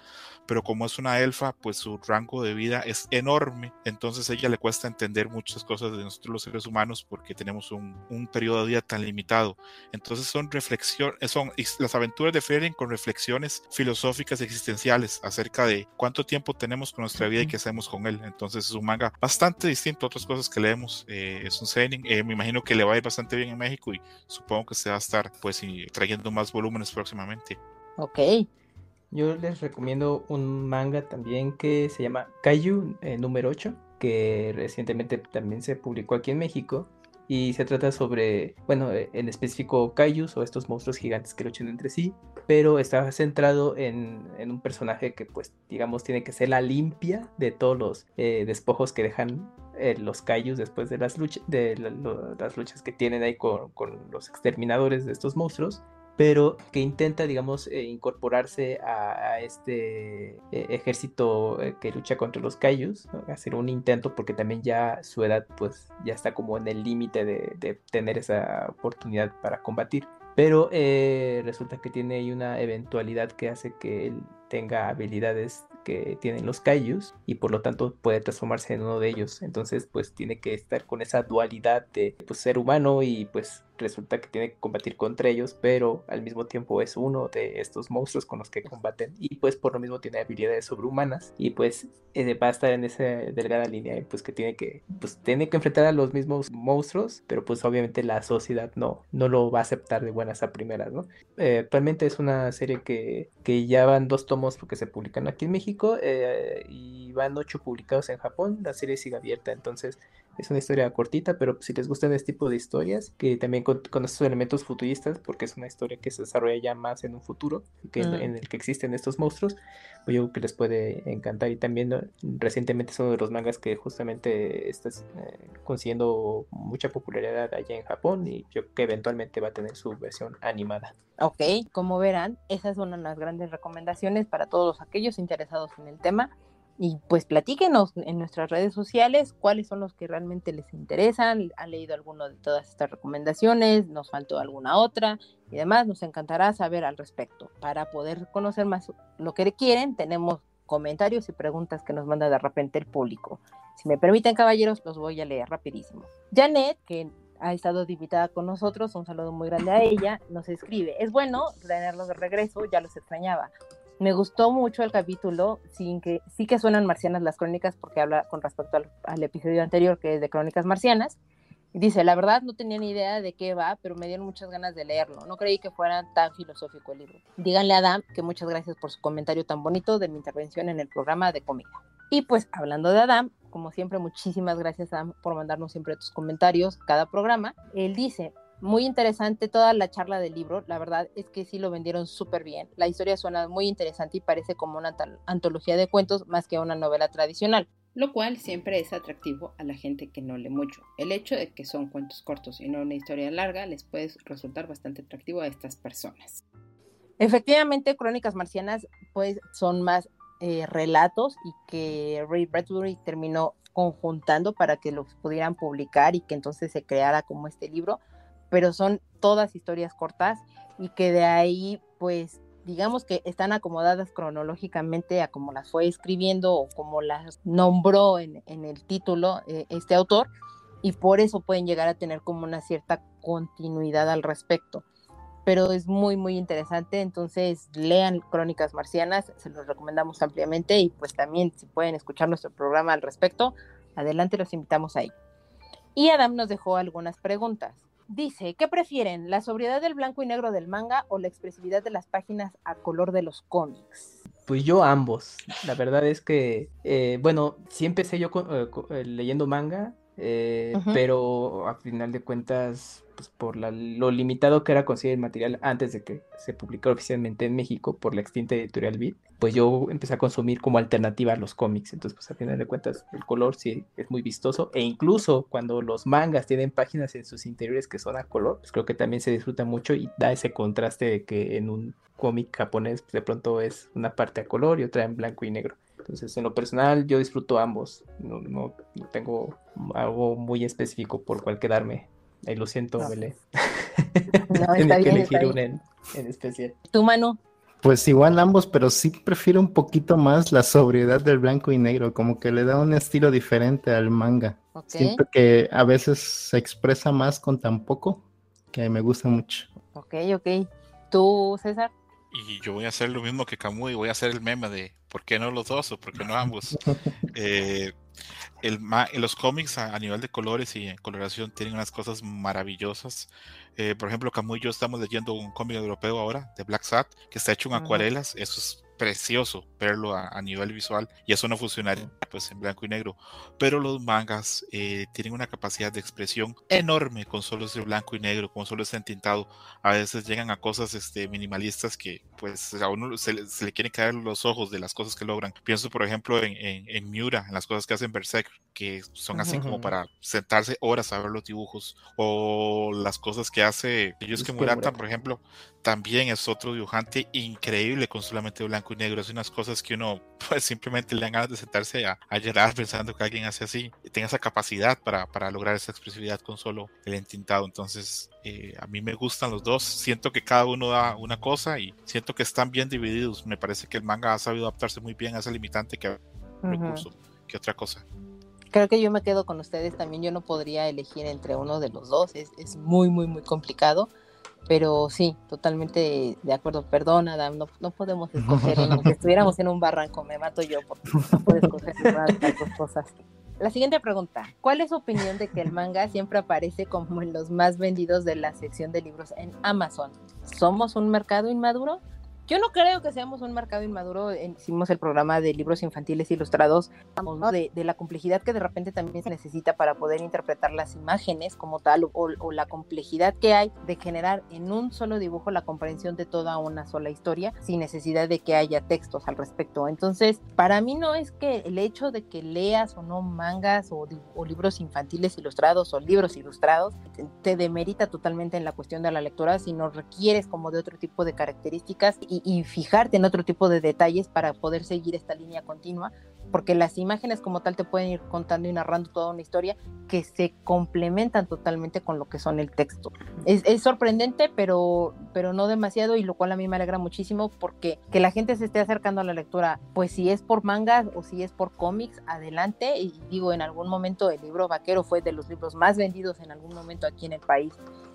Pero como es una elfa, pues su rango de vida es enorme. Entonces a ella le cuesta entender muchas cosas de nosotros los seres humanos porque tenemos un, un periodo de vida tan limitado. Entonces son reflexiones, son las aventuras de Freydin con reflexiones filosóficas y existenciales acerca de cuánto tiempo tenemos con nuestra vida y qué hacemos con él. Entonces es un manga bastante distinto a otras cosas que leemos. Eh, es un seinen, eh, me imagino que le va a ir bastante bien en México y supongo que se va a estar pues trayendo más volúmenes próximamente. Ok. Yo les recomiendo un manga también que se llama Kaiju eh, número 8, que recientemente también se publicó aquí en México y se trata sobre, bueno, eh, en específico Kaijus o estos monstruos gigantes que luchan entre sí, pero está centrado en, un personaje que pues digamos tiene que ser la limpia de todos los eh, despojos que dejan eh, los Kaijus después de las, luchas de las luchas que tienen ahí con, con los exterminadores de estos monstruos pero que intenta, digamos, eh, incorporarse a, este eh, ejército eh, que lucha contra los Kaijus, hacer un intento porque también ya su edad pues ya está como en el límite de, de, tener esa oportunidad para combatir. Pero resulta que tiene ahí una eventualidad que hace que él tenga habilidades que tienen los Kaijus y por lo tanto puede transformarse en uno de ellos. Entonces pues tiene que estar con esa dualidad de pues, ser humano y pues resulta que tiene que combatir contra ellos, pero al mismo tiempo es uno de estos monstruos con los que combaten y pues por lo mismo tiene habilidades sobrehumanas y pues eh, va a estar en esa delgada línea pues que tiene que pues tiene que enfrentar a los mismos monstruos, pero pues obviamente la sociedad no no lo va a aceptar de buenas a primeras, ¿no? Eh, actualmente es una serie que, que ya van dos tomos porque se publican aquí en México eh, y van ocho publicados en Japón, la serie sigue abierta, entonces es una historia cortita, pero si les gustan este tipo de historias, que también con, estos elementos futuristas, porque es una historia que se desarrolla ya más en un futuro, que en, mm. el que existen estos monstruos, pues yo creo que les puede encantar. Y también recientemente es uno de los mangas que justamente está eh, consiguiendo mucha popularidad allá en Japón y yo creo que eventualmente va a tener su versión animada. Ok, como verán, esa es una de las grandes recomendaciones para todos aquellos interesados en el tema y pues platíquenos en nuestras redes sociales cuáles son los que realmente les interesan, han leído alguno de todas estas recomendaciones, nos faltó alguna otra y demás, nos encantará saber al respecto. Para poder conocer más lo que quieren, tenemos comentarios y preguntas que nos manda de repente el público. Si me permiten, caballeros, los voy a leer rapidísimo. Janet, que ha estado invitada con nosotros, un saludo muy grande a ella, nos escribe, es bueno tenerlos de regreso, ya los extrañaba. Me gustó mucho el capítulo, sin que, sí que suenan marcianas las crónicas, porque habla con respecto al, episodio anterior, que es de Crónicas Marcianas. Dice, la verdad no tenía ni idea de qué va, pero me dieron muchas ganas de leerlo. No creí que fuera tan filosófico el libro. Díganle a Adam que muchas gracias por su comentario tan bonito de mi intervención en el programa de comida. Y pues hablando de Adam, como siempre, muchísimas gracias Adam por mandarnos siempre tus comentarios cada programa. Él dice, muy interesante toda la charla del libro, la verdad es que sí lo vendieron súper bien. La historia suena muy interesante y parece como una antología de cuentos más que una novela tradicional. Lo cual siempre es atractivo a la gente que no lee mucho. El hecho de que son cuentos cortos y no una historia larga les puede resultar bastante atractivo a estas personas. Efectivamente, Crónicas Marcianas pues son más eh, relatos y que Ray Bradbury terminó conjuntando para que los pudieran publicar y que entonces se creara como este libro pero son todas historias cortas y que de ahí, pues, digamos que están acomodadas cronológicamente a como las fue escribiendo o como las nombró en, el título eh, este autor, y por eso pueden llegar a tener como una cierta continuidad al respecto. Pero es muy, muy interesante, entonces lean Crónicas Marcianas, se los recomendamos ampliamente y pues también si pueden escuchar nuestro programa al respecto, adelante los invitamos ahí. Y Adam nos dejó algunas preguntas. Dice, ¿qué prefieren? ¿La sobriedad del blanco y negro del manga o la expresividad de las páginas a color de los cómics? Pues yo ambos. La verdad es que, eh, bueno, sí empecé yo eh, eh, leyendo manga, pero a final de cuentas pues, por lo limitado que era conseguir el material antes de que se publicara oficialmente en México por la extinta editorial Beat, pues yo empecé a consumir como alternativa a los cómics. Entonces, pues a final de cuentas, el color sí es muy vistoso. E incluso cuando los mangas tienen páginas en sus interiores que son a color, pues creo que también se disfruta mucho y da ese contraste de que en un cómic japonés pues, de pronto es una parte a color y otra en blanco y negro. Entonces, en lo personal, yo disfruto ambos. No, no, no tengo algo muy específico por cual quedarme lo siento, no. Belé. No, [laughs] está que elegir un en, especial. ¿Tu mano? Pues igual ambos, pero sí prefiero un poquito más la sobriedad del blanco y negro, como que le da un estilo diferente al manga. Siento que a veces se expresa más con tan poco, que me gusta mucho. Ok, ok. ¿Tú, César? Y yo voy a hacer lo mismo que Camus y voy a hacer el meme de ¿por qué no los dos o por qué no ambos? [laughs] eh, el, los cómics a, nivel de colores y coloración tienen unas cosas maravillosas. Eh, por ejemplo, Camus y yo estamos leyendo un cómic europeo ahora de Black Sat que está hecho en acuarelas. Eso es precioso verlo a, nivel visual y eso no funcionaría pues en blanco y negro. Pero los mangas eh, tienen una capacidad de expresión enorme con solo ese blanco y negro con solo ese entintado. A veces llegan a cosas este, minimalistas que pues a uno se, le quieren caer los ojos de las cosas que logran. Pienso por ejemplo en, en, Miura en las cosas que hacen Berserk que son así como para sentarse horas a ver los dibujos o las cosas que hace ellos que Murata. por ejemplo también es otro dibujante increíble con solamente blanco y negro. Es unas cosas que uno [laughs] pues simplemente le dan ganas de sentarse a, llorar pensando que alguien hace así. Y tenga esa capacidad para, para, lograr esa expresividad con solo el entintado. Entonces eh, a mí me gustan los dos. Siento que cada uno da una cosa y siento que están bien divididos. Me parece que el manga ha sabido adaptarse muy bien a ese limitante que recurso que otra cosa. Creo que yo me quedo con ustedes también. Yo no podría elegir entre uno de los dos. Es, es muy, muy, muy complicado. Pero sí, totalmente de acuerdo. Perdón, Adam, no, no podemos [laughs] escoger. Si estuviéramos en un barranco, me mato yo porque no puedo escoger dos cosas. La siguiente pregunta, ¿cuál es su opinión de que el manga siempre aparece como en los más vendidos de la sección de libros en Amazon? ¿Somos un mercado inmaduro? Yo no creo que seamos un mercado inmaduro. Hicimos el programa de libros infantiles ilustrados, de, la complejidad que de repente también se necesita para poder interpretar las imágenes como tal, o, la complejidad que hay de generar en un solo dibujo la comprensión de toda una sola historia, sin necesidad de que haya textos al respecto. Entonces, para mí no es que el hecho de que leas o no mangas o, libros infantiles ilustrados o libros ilustrados te demerita totalmente en la cuestión de la lectura, sino requieres como de otro tipo de características y, fijarte en otro tipo de detalles para poder seguir esta línea continua, porque las imágenes como tal te pueden ir contando y narrando toda una historia que se complementan totalmente con lo que son el texto. Es, es, sorprendente, pero, pero no demasiado, y lo cual a mí me alegra muchísimo porque que la gente se esté acercando a la lectura, pues si es por mangas o si es por cómics, adelante. Y digo, en algún momento el libro vaquero fue de los libros más vendidos en algún momento aquí en el país.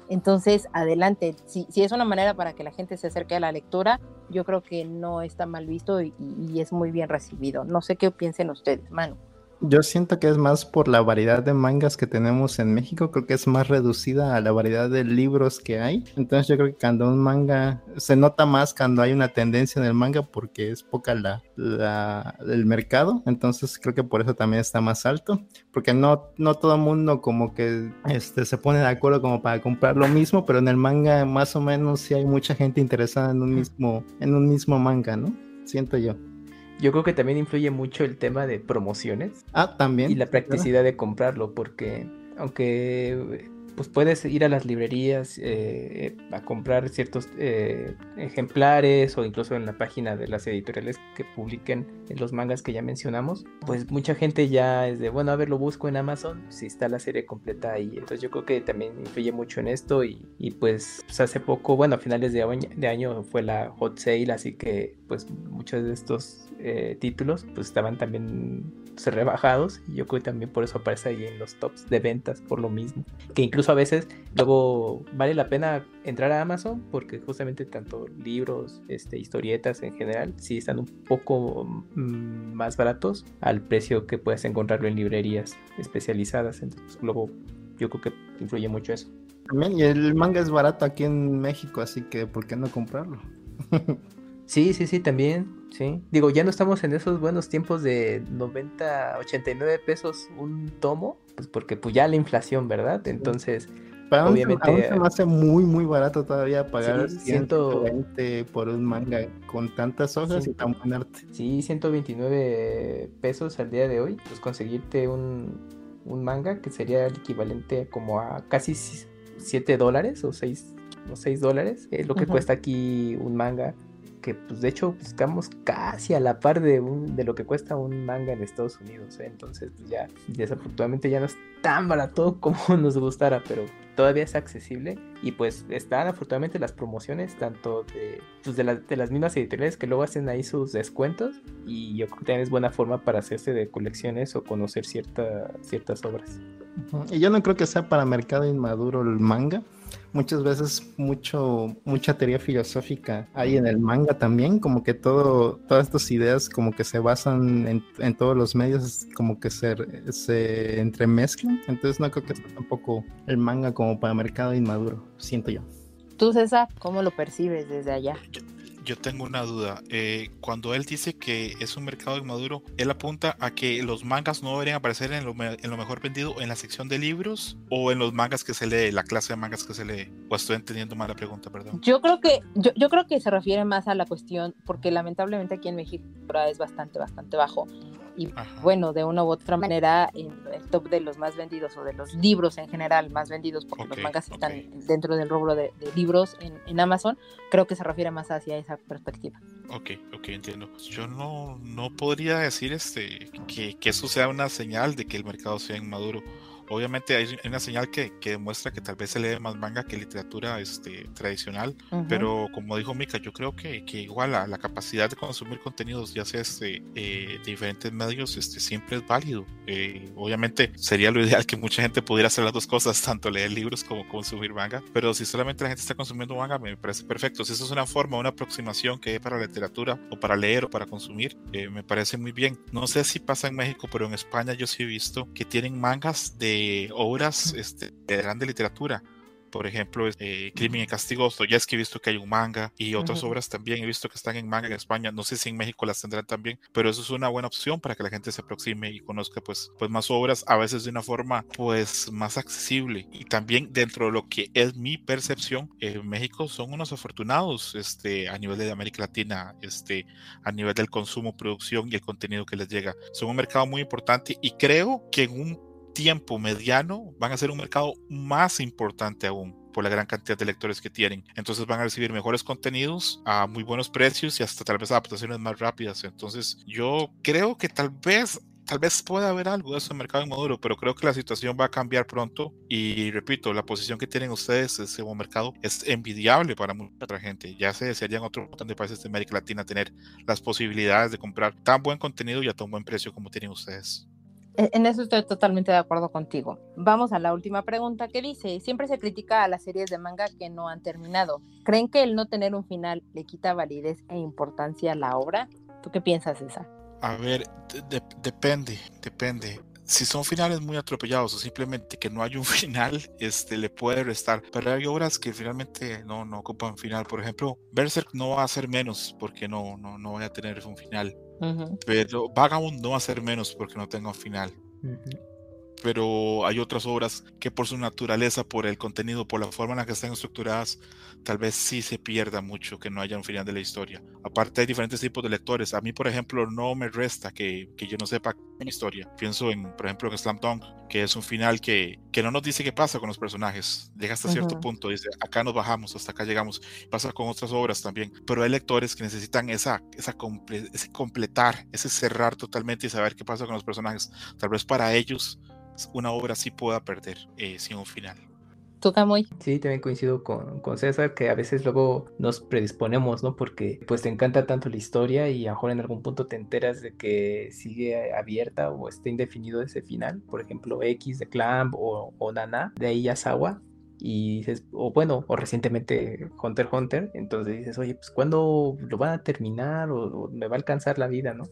Entonces, adelante, si, si, es una manera para que la gente se acerque a la lectura, yo creo que no está mal visto y, y es muy bien recibido. No sé qué piensen ustedes, Manu. Yo siento que es más por la variedad de mangas que tenemos en México, creo que es más reducida a la variedad de libros que hay. Entonces yo creo que cuando un manga se nota más cuando hay una tendencia en el manga porque es poca la, la el mercado, entonces creo que por eso también está más alto, porque no no todo el mundo como que este se pone de acuerdo como para comprar lo mismo, pero en el manga más o menos sí hay mucha gente interesada en un mismo en un mismo manga, ¿no? Siento yo. Yo creo que también influye mucho el tema de promociones. Ah, también. Y la practicidad de comprarlo, porque aunque pues puedes ir a las librerías eh, a comprar ciertos eh, ejemplares o incluso en la página de las editoriales que publiquen los mangas que ya mencionamos, pues mucha gente ya es de, bueno, a ver, lo busco en Amazon, si está la serie completa ahí. Entonces yo creo que también influye mucho en esto y, pues, pues, hace poco, bueno, a finales de año, de año fue la hot sale, así que pues muchos de estos eh, títulos pues estaban también rebajados y yo creo que también por eso aparece ahí en los tops de ventas por lo mismo que incluso a veces luego vale la pena entrar a Amazon porque justamente tanto libros este historietas en general sí están un poco mm, más baratos al precio que puedes encontrarlo en librerías especializadas. Entonces luego yo creo que influye mucho eso. También y el manga es barato aquí en México así que por qué no comprarlo [laughs] Sí, sí, sí, también, sí. Digo, ya no estamos en esos buenos tiempos de 90, 89 pesos un tomo, pues porque pues ya la inflación, ¿verdad? Entonces, obviamente... Aún se me hace muy, muy barato todavía pagar 120 por un manga con tantas hojas y tan buen arte. Sí, 129 pesos al día de hoy, pues conseguirte un, un manga que sería el equivalente como a casi 7 dólares o 6, o 6 dólares, es lo que cuesta aquí un manga pues de hecho estamos casi a la par de, un, de lo que cuesta un manga en Estados Unidos, ¿eh? entonces pues ya desafortunadamente ya no es tan barato [laughs] como nos gustara, pero todavía es accesible y pues están afortunadamente las promociones tanto de, pues, de, de, las mismas editoriales que luego hacen ahí sus descuentos y yo creo que también es buena forma para hacerse de colecciones o conocer cierta, ciertas obras. Y yo no creo que sea para mercado inmaduro el manga muchas veces mucho, mucha teoría filosófica hay en el manga también, como que todo, todas estas ideas como que se basan en, todos los medios, como que se, se entremezclan, entonces no creo que sea tampoco el manga como para mercado inmaduro, siento yo. Tú, César, ¿cómo lo percibes desde allá? yo tengo una duda. Eh, cuando él dice que es un mercado inmaduro, él apunta a que los mangas no deberían aparecer en lo, en lo, mejor vendido en la sección de libros o en los mangas que se lee, la clase de mangas que se lee. O estoy entendiendo mal la pregunta, perdón. Yo creo que yo, yo creo que se refiere más a la cuestión porque lamentablemente aquí en México es bastante bastante bajo y bueno, de una u otra manera, en el top de los más vendidos o de los libros en general más vendidos, porque los mangas están dentro del rubro de, libros en, Amazon, creo que se refiere más hacia esa perspectiva. Ok, ok, entiendo. Yo no, no podría decir este que, que eso sea una señal de que el mercado sea inmaduro Obviamente hay una señal que, que, demuestra que tal vez se lee más manga que literatura este, tradicional, pero como dijo Mika, yo creo que, que igual la, la, capacidad de consumir contenidos, ya sea este, eh, de diferentes medios, este, siempre es válido. Eh, obviamente sería lo ideal que mucha gente pudiera hacer las dos cosas, [laughs] tanto leer libros como consumir manga, pero si solamente la gente está consumiendo manga, me parece perfecto. Si eso es una forma, una aproximación que hay para la literatura o para leer o para consumir, eh, me parece muy bien. No sé si pasa en México, pero en España yo sí he visto que tienen mangas de obras este, de grande literatura. Por ejemplo, eh, Crimen y Castigo, es que he visto que hay un manga y otras obras también he visto que están en manga en España. No sé si en México las tendrán también, pero eso es una buena opción para que la gente se aproxime y conozca pues, pues más obras, a veces de una forma pues más accesible. Y también dentro de lo que es mi percepción, en México son unos afortunados este, a nivel de América Latina, este, a nivel del consumo, producción y el contenido que les llega. Son un mercado muy importante y creo que en un tiempo mediano van a ser un mercado más importante aún por la gran cantidad de lectores que tienen. Entonces van a recibir mejores contenidos a muy buenos precios y hasta tal vez adaptaciones más rápidas. Entonces yo creo que tal vez tal vez pueda haber algo de eso en el mercado inmaduro, pero creo que la situación va a cambiar pronto y repito, la posición que tienen ustedes en ese mercado es envidiable para mucha gente. Ya se desearían otros montón de países de América Latina tener las posibilidades de comprar tan buen contenido y a tan buen precio como tienen ustedes. E, en eso estoy totalmente de acuerdo contigo. Vamos a la última pregunta que dice, siempre se critica a las series de manga que no han terminado. ¿Creen que el no tener un final le quita validez e importancia a la obra? ¿Tú qué piensas, César? A ver, depende, depende. Si son finales muy atropellados o simplemente que no hay un [laughs] final, este le puede restar. Pero hay obras que finalmente no, no ocupan final. Por ejemplo, Berserk no va a ser menos porque no, no, no va a tener un final. Pero Vagabond no va a ser menos porque no tenga un final. Pero hay otras obras que por su naturaleza, por el contenido, por la forma en la que están estructuradas, tal vez sí se pierda mucho que no haya un final de la historia. Aparte hay diferentes tipos de lectores. A mí, por ejemplo, no me resta que, que yo no sepa una historia. Pienso en, por ejemplo, en Slam Dunk, que es un final que, que no nos dice qué pasa con los personajes. Llega hasta cierto punto, dice, acá nos bajamos, hasta acá llegamos. Pasa con otras obras también. Pero hay lectores que necesitan esa, esa ese completar, ese cerrar totalmente y saber qué pasa con los personajes. Tal vez para ellos una obra sí pueda perder eh, sin un final. ¿Tú, Camuy? Sí, también coincido con, con, César, que a veces luego nos predisponemos, ¿no? Porque pues te encanta tanto la historia y a lo mejor en algún punto te enteras de que sigue abierta o está indefinido ese final. Por ejemplo, X de Clamp o, o Nana de Iyasawa. Y dices, o bueno, o recientemente Hunter Hunter, entonces dices, oye, pues ¿cuándo lo van a terminar? o me va a alcanzar la vida, ¿no?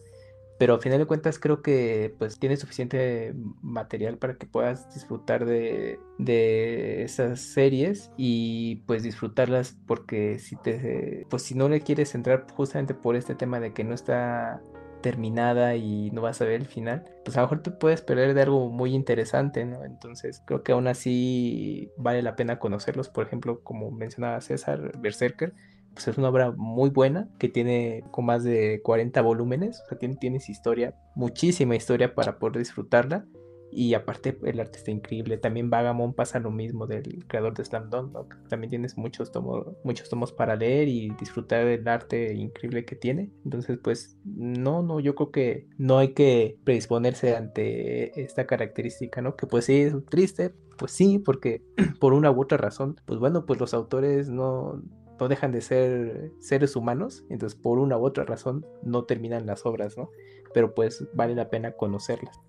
Pero al final de cuentas creo que pues tienes suficiente material para que puedas disfrutar de, de esas series y pues disfrutarlas porque si te pues si no le quieres entrar justamente por este tema de que no está terminada y no vas a ver el final, pues a lo mejor te puedes perder de algo muy interesante, ¿no? Entonces creo que aún así vale la pena conocerlos, por ejemplo, como mencionaba César, Berserker, pues es una obra muy buena que tiene con más de 40 volúmenes, o sea, tiene, tienes historia, muchísima historia para poder disfrutarla. Y aparte el arte está increíble. También Vagamon pasa lo mismo del creador de Slam Dunk, También tienes muchos tomos, muchos tomos para leer y disfrutar del arte increíble que tiene. Entonces, pues, no, no, yo creo que no hay que predisponerse ante esta característica, ¿no? Que pues sí es triste, pues sí, porque [clears throat] por una u otra razón, pues bueno, pues los autores no, no dejan de ser seres humanos, entonces por una u otra razón no terminan las obras, ¿no? Pero pues vale la pena conocerlas.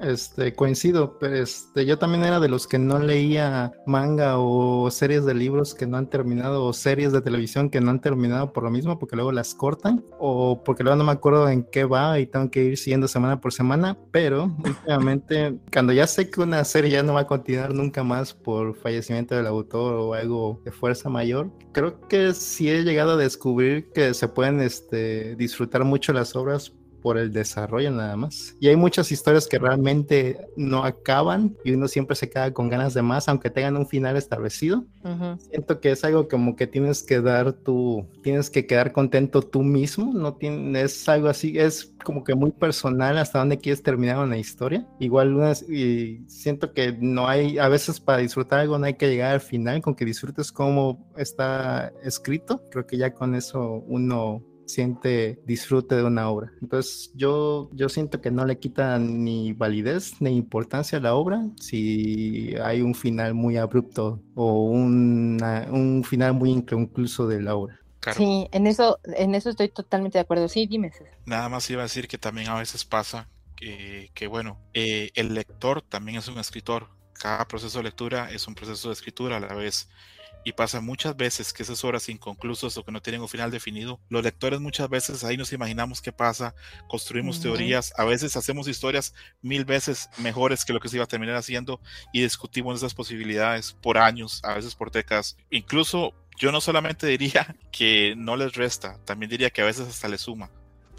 Este, coincido, pero este, yo también era de los que no leía manga o series de libros que no han terminado o series de televisión que no han terminado por lo mismo, porque luego las cortan o porque luego no me acuerdo en qué va y tengo que ir siguiendo semana por semana, pero últimamente [laughs] cuando ya sé que una serie ya no va a continuar nunca más por fallecimiento del autor o algo de fuerza mayor, creo que sí he llegado a descubrir que se pueden este, disfrutar mucho las obras por el desarrollo nada más. Y hay muchas historias que realmente no acaban y uno siempre se queda con ganas de más, aunque tengan un final establecido. Siento que es algo como que tienes que dar tu, tienes que quedar contento tú mismo, no tienes, es algo así, es como que muy personal hasta dónde quieres terminar una historia. Igual unas, y siento que no hay, a veces para disfrutar algo no hay que llegar al final, con que disfrutes cómo está escrito, creo que ya con eso uno siente disfrute de una obra. Entonces yo, yo siento que no le quita ni validez ni importancia a la obra si hay un final muy abrupto o un final muy inconcluso de la obra. Sí, en eso, en eso estoy totalmente de acuerdo. Sí, dime. Nada más iba a decir que también a veces pasa que, bueno, eh, el lector también es un escritor. Cada proceso de lectura es un proceso de escritura a la vez. Y pasa muchas veces que esas obras inconclusas o que no tienen un final definido, los lectores muchas veces ahí nos imaginamos qué pasa, construimos teorías, a veces hacemos historias mil veces mejores que lo que se iba a terminar haciendo y discutimos esas posibilidades por años, a veces por décadas. Incluso yo no solamente diría [laughs] que no les resta, también diría que a veces hasta les suma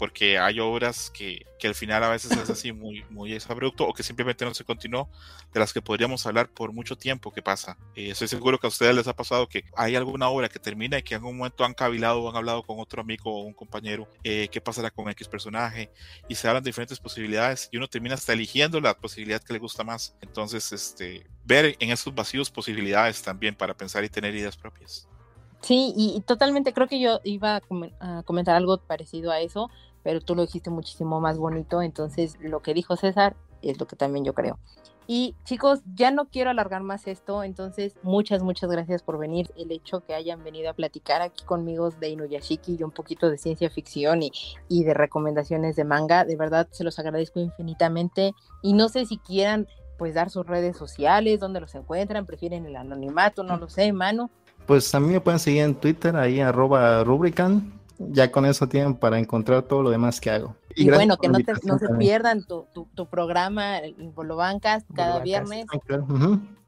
porque hay obras que, que, al final a veces es así muy, muy abrupto o que simplemente no se continuó, de las que podríamos hablar por mucho tiempo que pasa. Eh, estoy seguro que a ustedes les ha pasado que hay alguna obra que termina y que en algún momento han cavilado o han hablado con otro amigo o un compañero, eh, qué pasará con X personaje, y se hablan de diferentes posibilidades y uno termina hasta eligiendo la posibilidad que le gusta más. Entonces, este, ver en esos vacíos posibilidades también para pensar y tener ideas propias. Sí, y, totalmente creo que yo iba a comentar algo parecido a eso, pero tú lo dijiste muchísimo más bonito, entonces lo que dijo César es lo que también yo creo. Y chicos, ya no quiero alargar más esto, entonces muchas, muchas gracias por venir. El hecho que hayan venido a platicar aquí conmigo de Inuyashiki y un poquito de ciencia ficción y, y de recomendaciones de manga, de verdad se los agradezco infinitamente. Y no sé si quieran pues dar sus redes sociales, dónde los encuentran, prefieren el anonimato, no lo sé, mano. Pues a mí me pueden seguir en Twitter, ahí arroba rubrican, ya con eso tienen para encontrar todo lo demás que hago. Y, bueno, que no, se pierdan tu, tu, programa, el Bolobancas, cada viernes.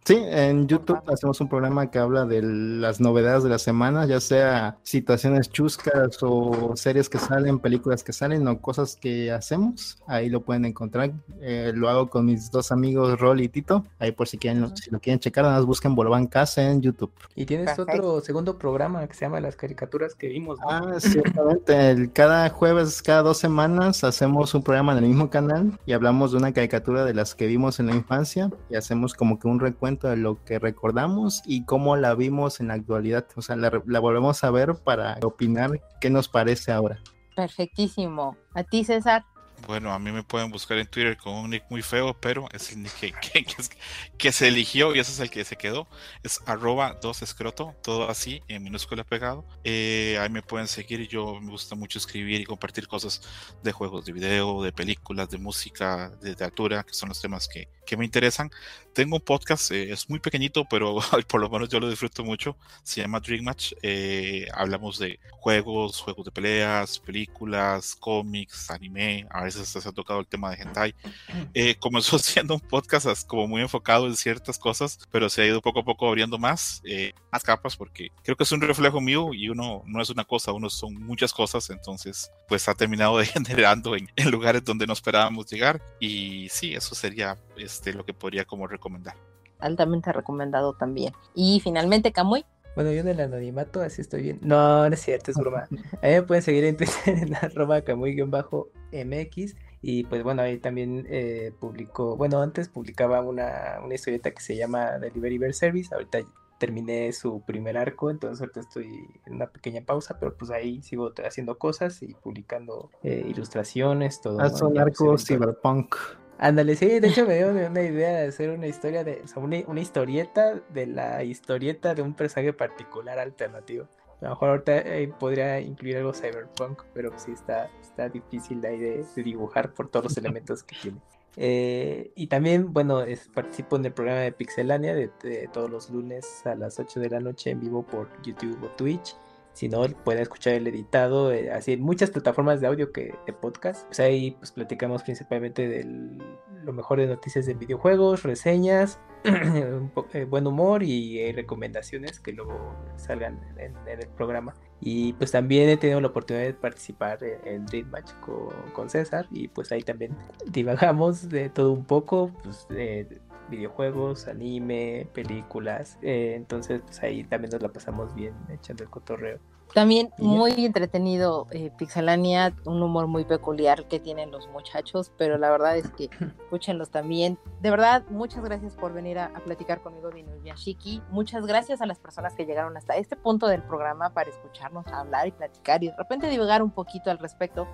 Sí, en YouTube hacemos un programa que habla de las novedades de la semana, ya sea situaciones chuscas o series que salen, películas que salen o cosas que hacemos. Ahí lo pueden encontrar. Eh, lo hago con mis dos amigos Rol y Tito. Ahí por si quieren, si lo quieren checar, nada más busquen Bolobancas en YouTube. Y tienes otro segundo programa que se llama Las caricaturas que vimos. Ah, ciertamente. cada jueves, cada dos semanas, hacemos un programa en el mismo canal y hablamos de una caricatura de las que vimos en la infancia y hacemos como que un recuento de lo que recordamos y cómo la vimos en la actualidad. O sea, la, la volvemos a ver para opinar qué nos parece ahora. Perfectísimo. ¿A ti, César? Bueno, a mí me pueden buscar en Twitter con un nick muy feo, pero es el nick que, [laughs] se eligió y ese es el que se quedó. Es arroba 2 escroto, todo así, en minúscula pegado. Eh, ahí me pueden seguir. Yo me gusta mucho escribir y compartir cosas de juegos de video, de películas, de música, de literatura, que son los temas que, que me interesan. Tengo un podcast, eh, es muy pequeñito, pero [laughs] por lo menos yo lo disfruto mucho. Se llama Dream Match. Eh, hablamos de juegos, juegos de peleas, películas, cómics, anime. A veces se ha tocado el tema de hentai. Eh, comenzó [laughs] siendo un podcast como muy enfocado en ciertas cosas, pero se ha ido poco a poco abriendo más, más capas, porque creo que es un reflejo mío y uno no es una cosa, uno son muchas cosas. Entonces, pues ha terminado [laughs] degenerando en, en lugares donde no esperábamos llegar. Y sí, eso sería este, lo que podría como recomendar. Altamente recomendado también. Y finalmente, Camuy. Bueno, yo en el anonimato, así estoy bien. No, no es cierto, es broma. [laughs] A mí me pueden seguir en Twitter [laughs] en arroba camuy-mx. Y pues bueno, ahí también eh, publicó, bueno, antes publicaba una, una historieta que se llama Delivery Bear Service. Ahorita terminé su primer arco, entonces ahorita estoy en una pequeña pausa, pero pues ahí sigo haciendo cosas y publicando eh, ilustraciones, todo. Ah, son arcos cyberpunk. Ándale, sí, de hecho me dio [laughs] una idea de hacer una historia de, o sea, una, historieta de la historieta de un personaje particular alternativo. A lo mejor ahorita eh, podría incluir algo cyberpunk, pero sí está, está difícil de, de, dibujar por todos los elementos que tiene. Eh, y también, bueno, es, participo en el programa de Pixelania de, de, todos los lunes a las 8 de la noche en vivo por YouTube o Twitch. Si no, pueden escuchar el editado, eh, así en muchas plataformas de audio que de podcast. Pues ahí pues platicamos principalmente de lo mejor de noticias de videojuegos, reseñas, [clears throat] eh, buen humor y eh, recomendaciones que luego salgan en, el programa. Y pues también he tenido la oportunidad de participar en, Dream Match con, César y pues ahí también divagamos de todo un poco, pues videojuegos, anime, películas. Eh, entonces, pues ahí también nos la pasamos bien echando el cotorreo. También muy entretenido eh, Pixelania, un humor muy peculiar que tienen los muchachos, pero la verdad es que [laughs] escúchenlos también. De verdad, muchas gracias por venir a, platicar conmigo de Inuyashiki. Muchas gracias a las personas que llegaron hasta este punto del programa para escucharnos hablar y platicar y de repente divulgar un poquito al respecto.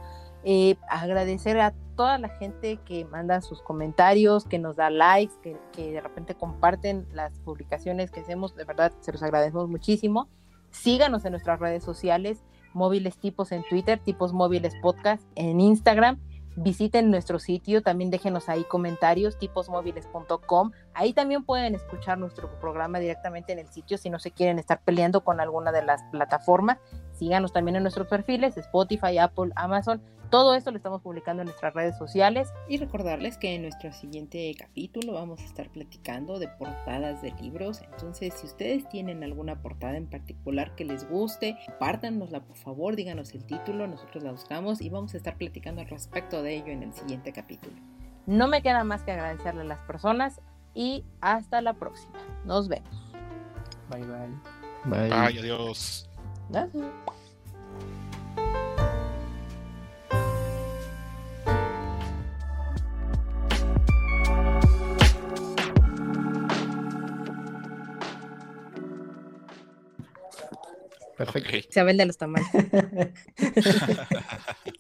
Eh, agradecer a toda la gente que manda sus comentarios, que nos da likes, que, que de repente comparten las publicaciones que hacemos. De verdad, se los agradecemos muchísimo. Síganos en nuestras redes sociales, móviles tipos en Twitter, tipos móviles podcast en Instagram. Visiten nuestro sitio, también déjenos ahí comentarios, tiposmóviles.com. Ahí también pueden escuchar nuestro programa directamente en el sitio si no se quieren estar peleando con alguna de las plataformas. Síganos también en nuestros perfiles, Spotify, Apple, Amazon. Todo esto lo estamos publicando en nuestras redes sociales. Y recordarles que en nuestro siguiente capítulo vamos a estar platicando de portadas de libros. Entonces, si ustedes tienen alguna portada en particular que les guste, compártanosla por favor, díganos el título, nosotros la buscamos y vamos a estar platicando al respecto de ello en el siguiente capítulo. No me queda más que agradecerle a las personas y hasta la próxima. Nos vemos. Bye bye. Bye, bye adiós. Gracias. Perfecto. Okay. Isabel de los tamales. [laughs]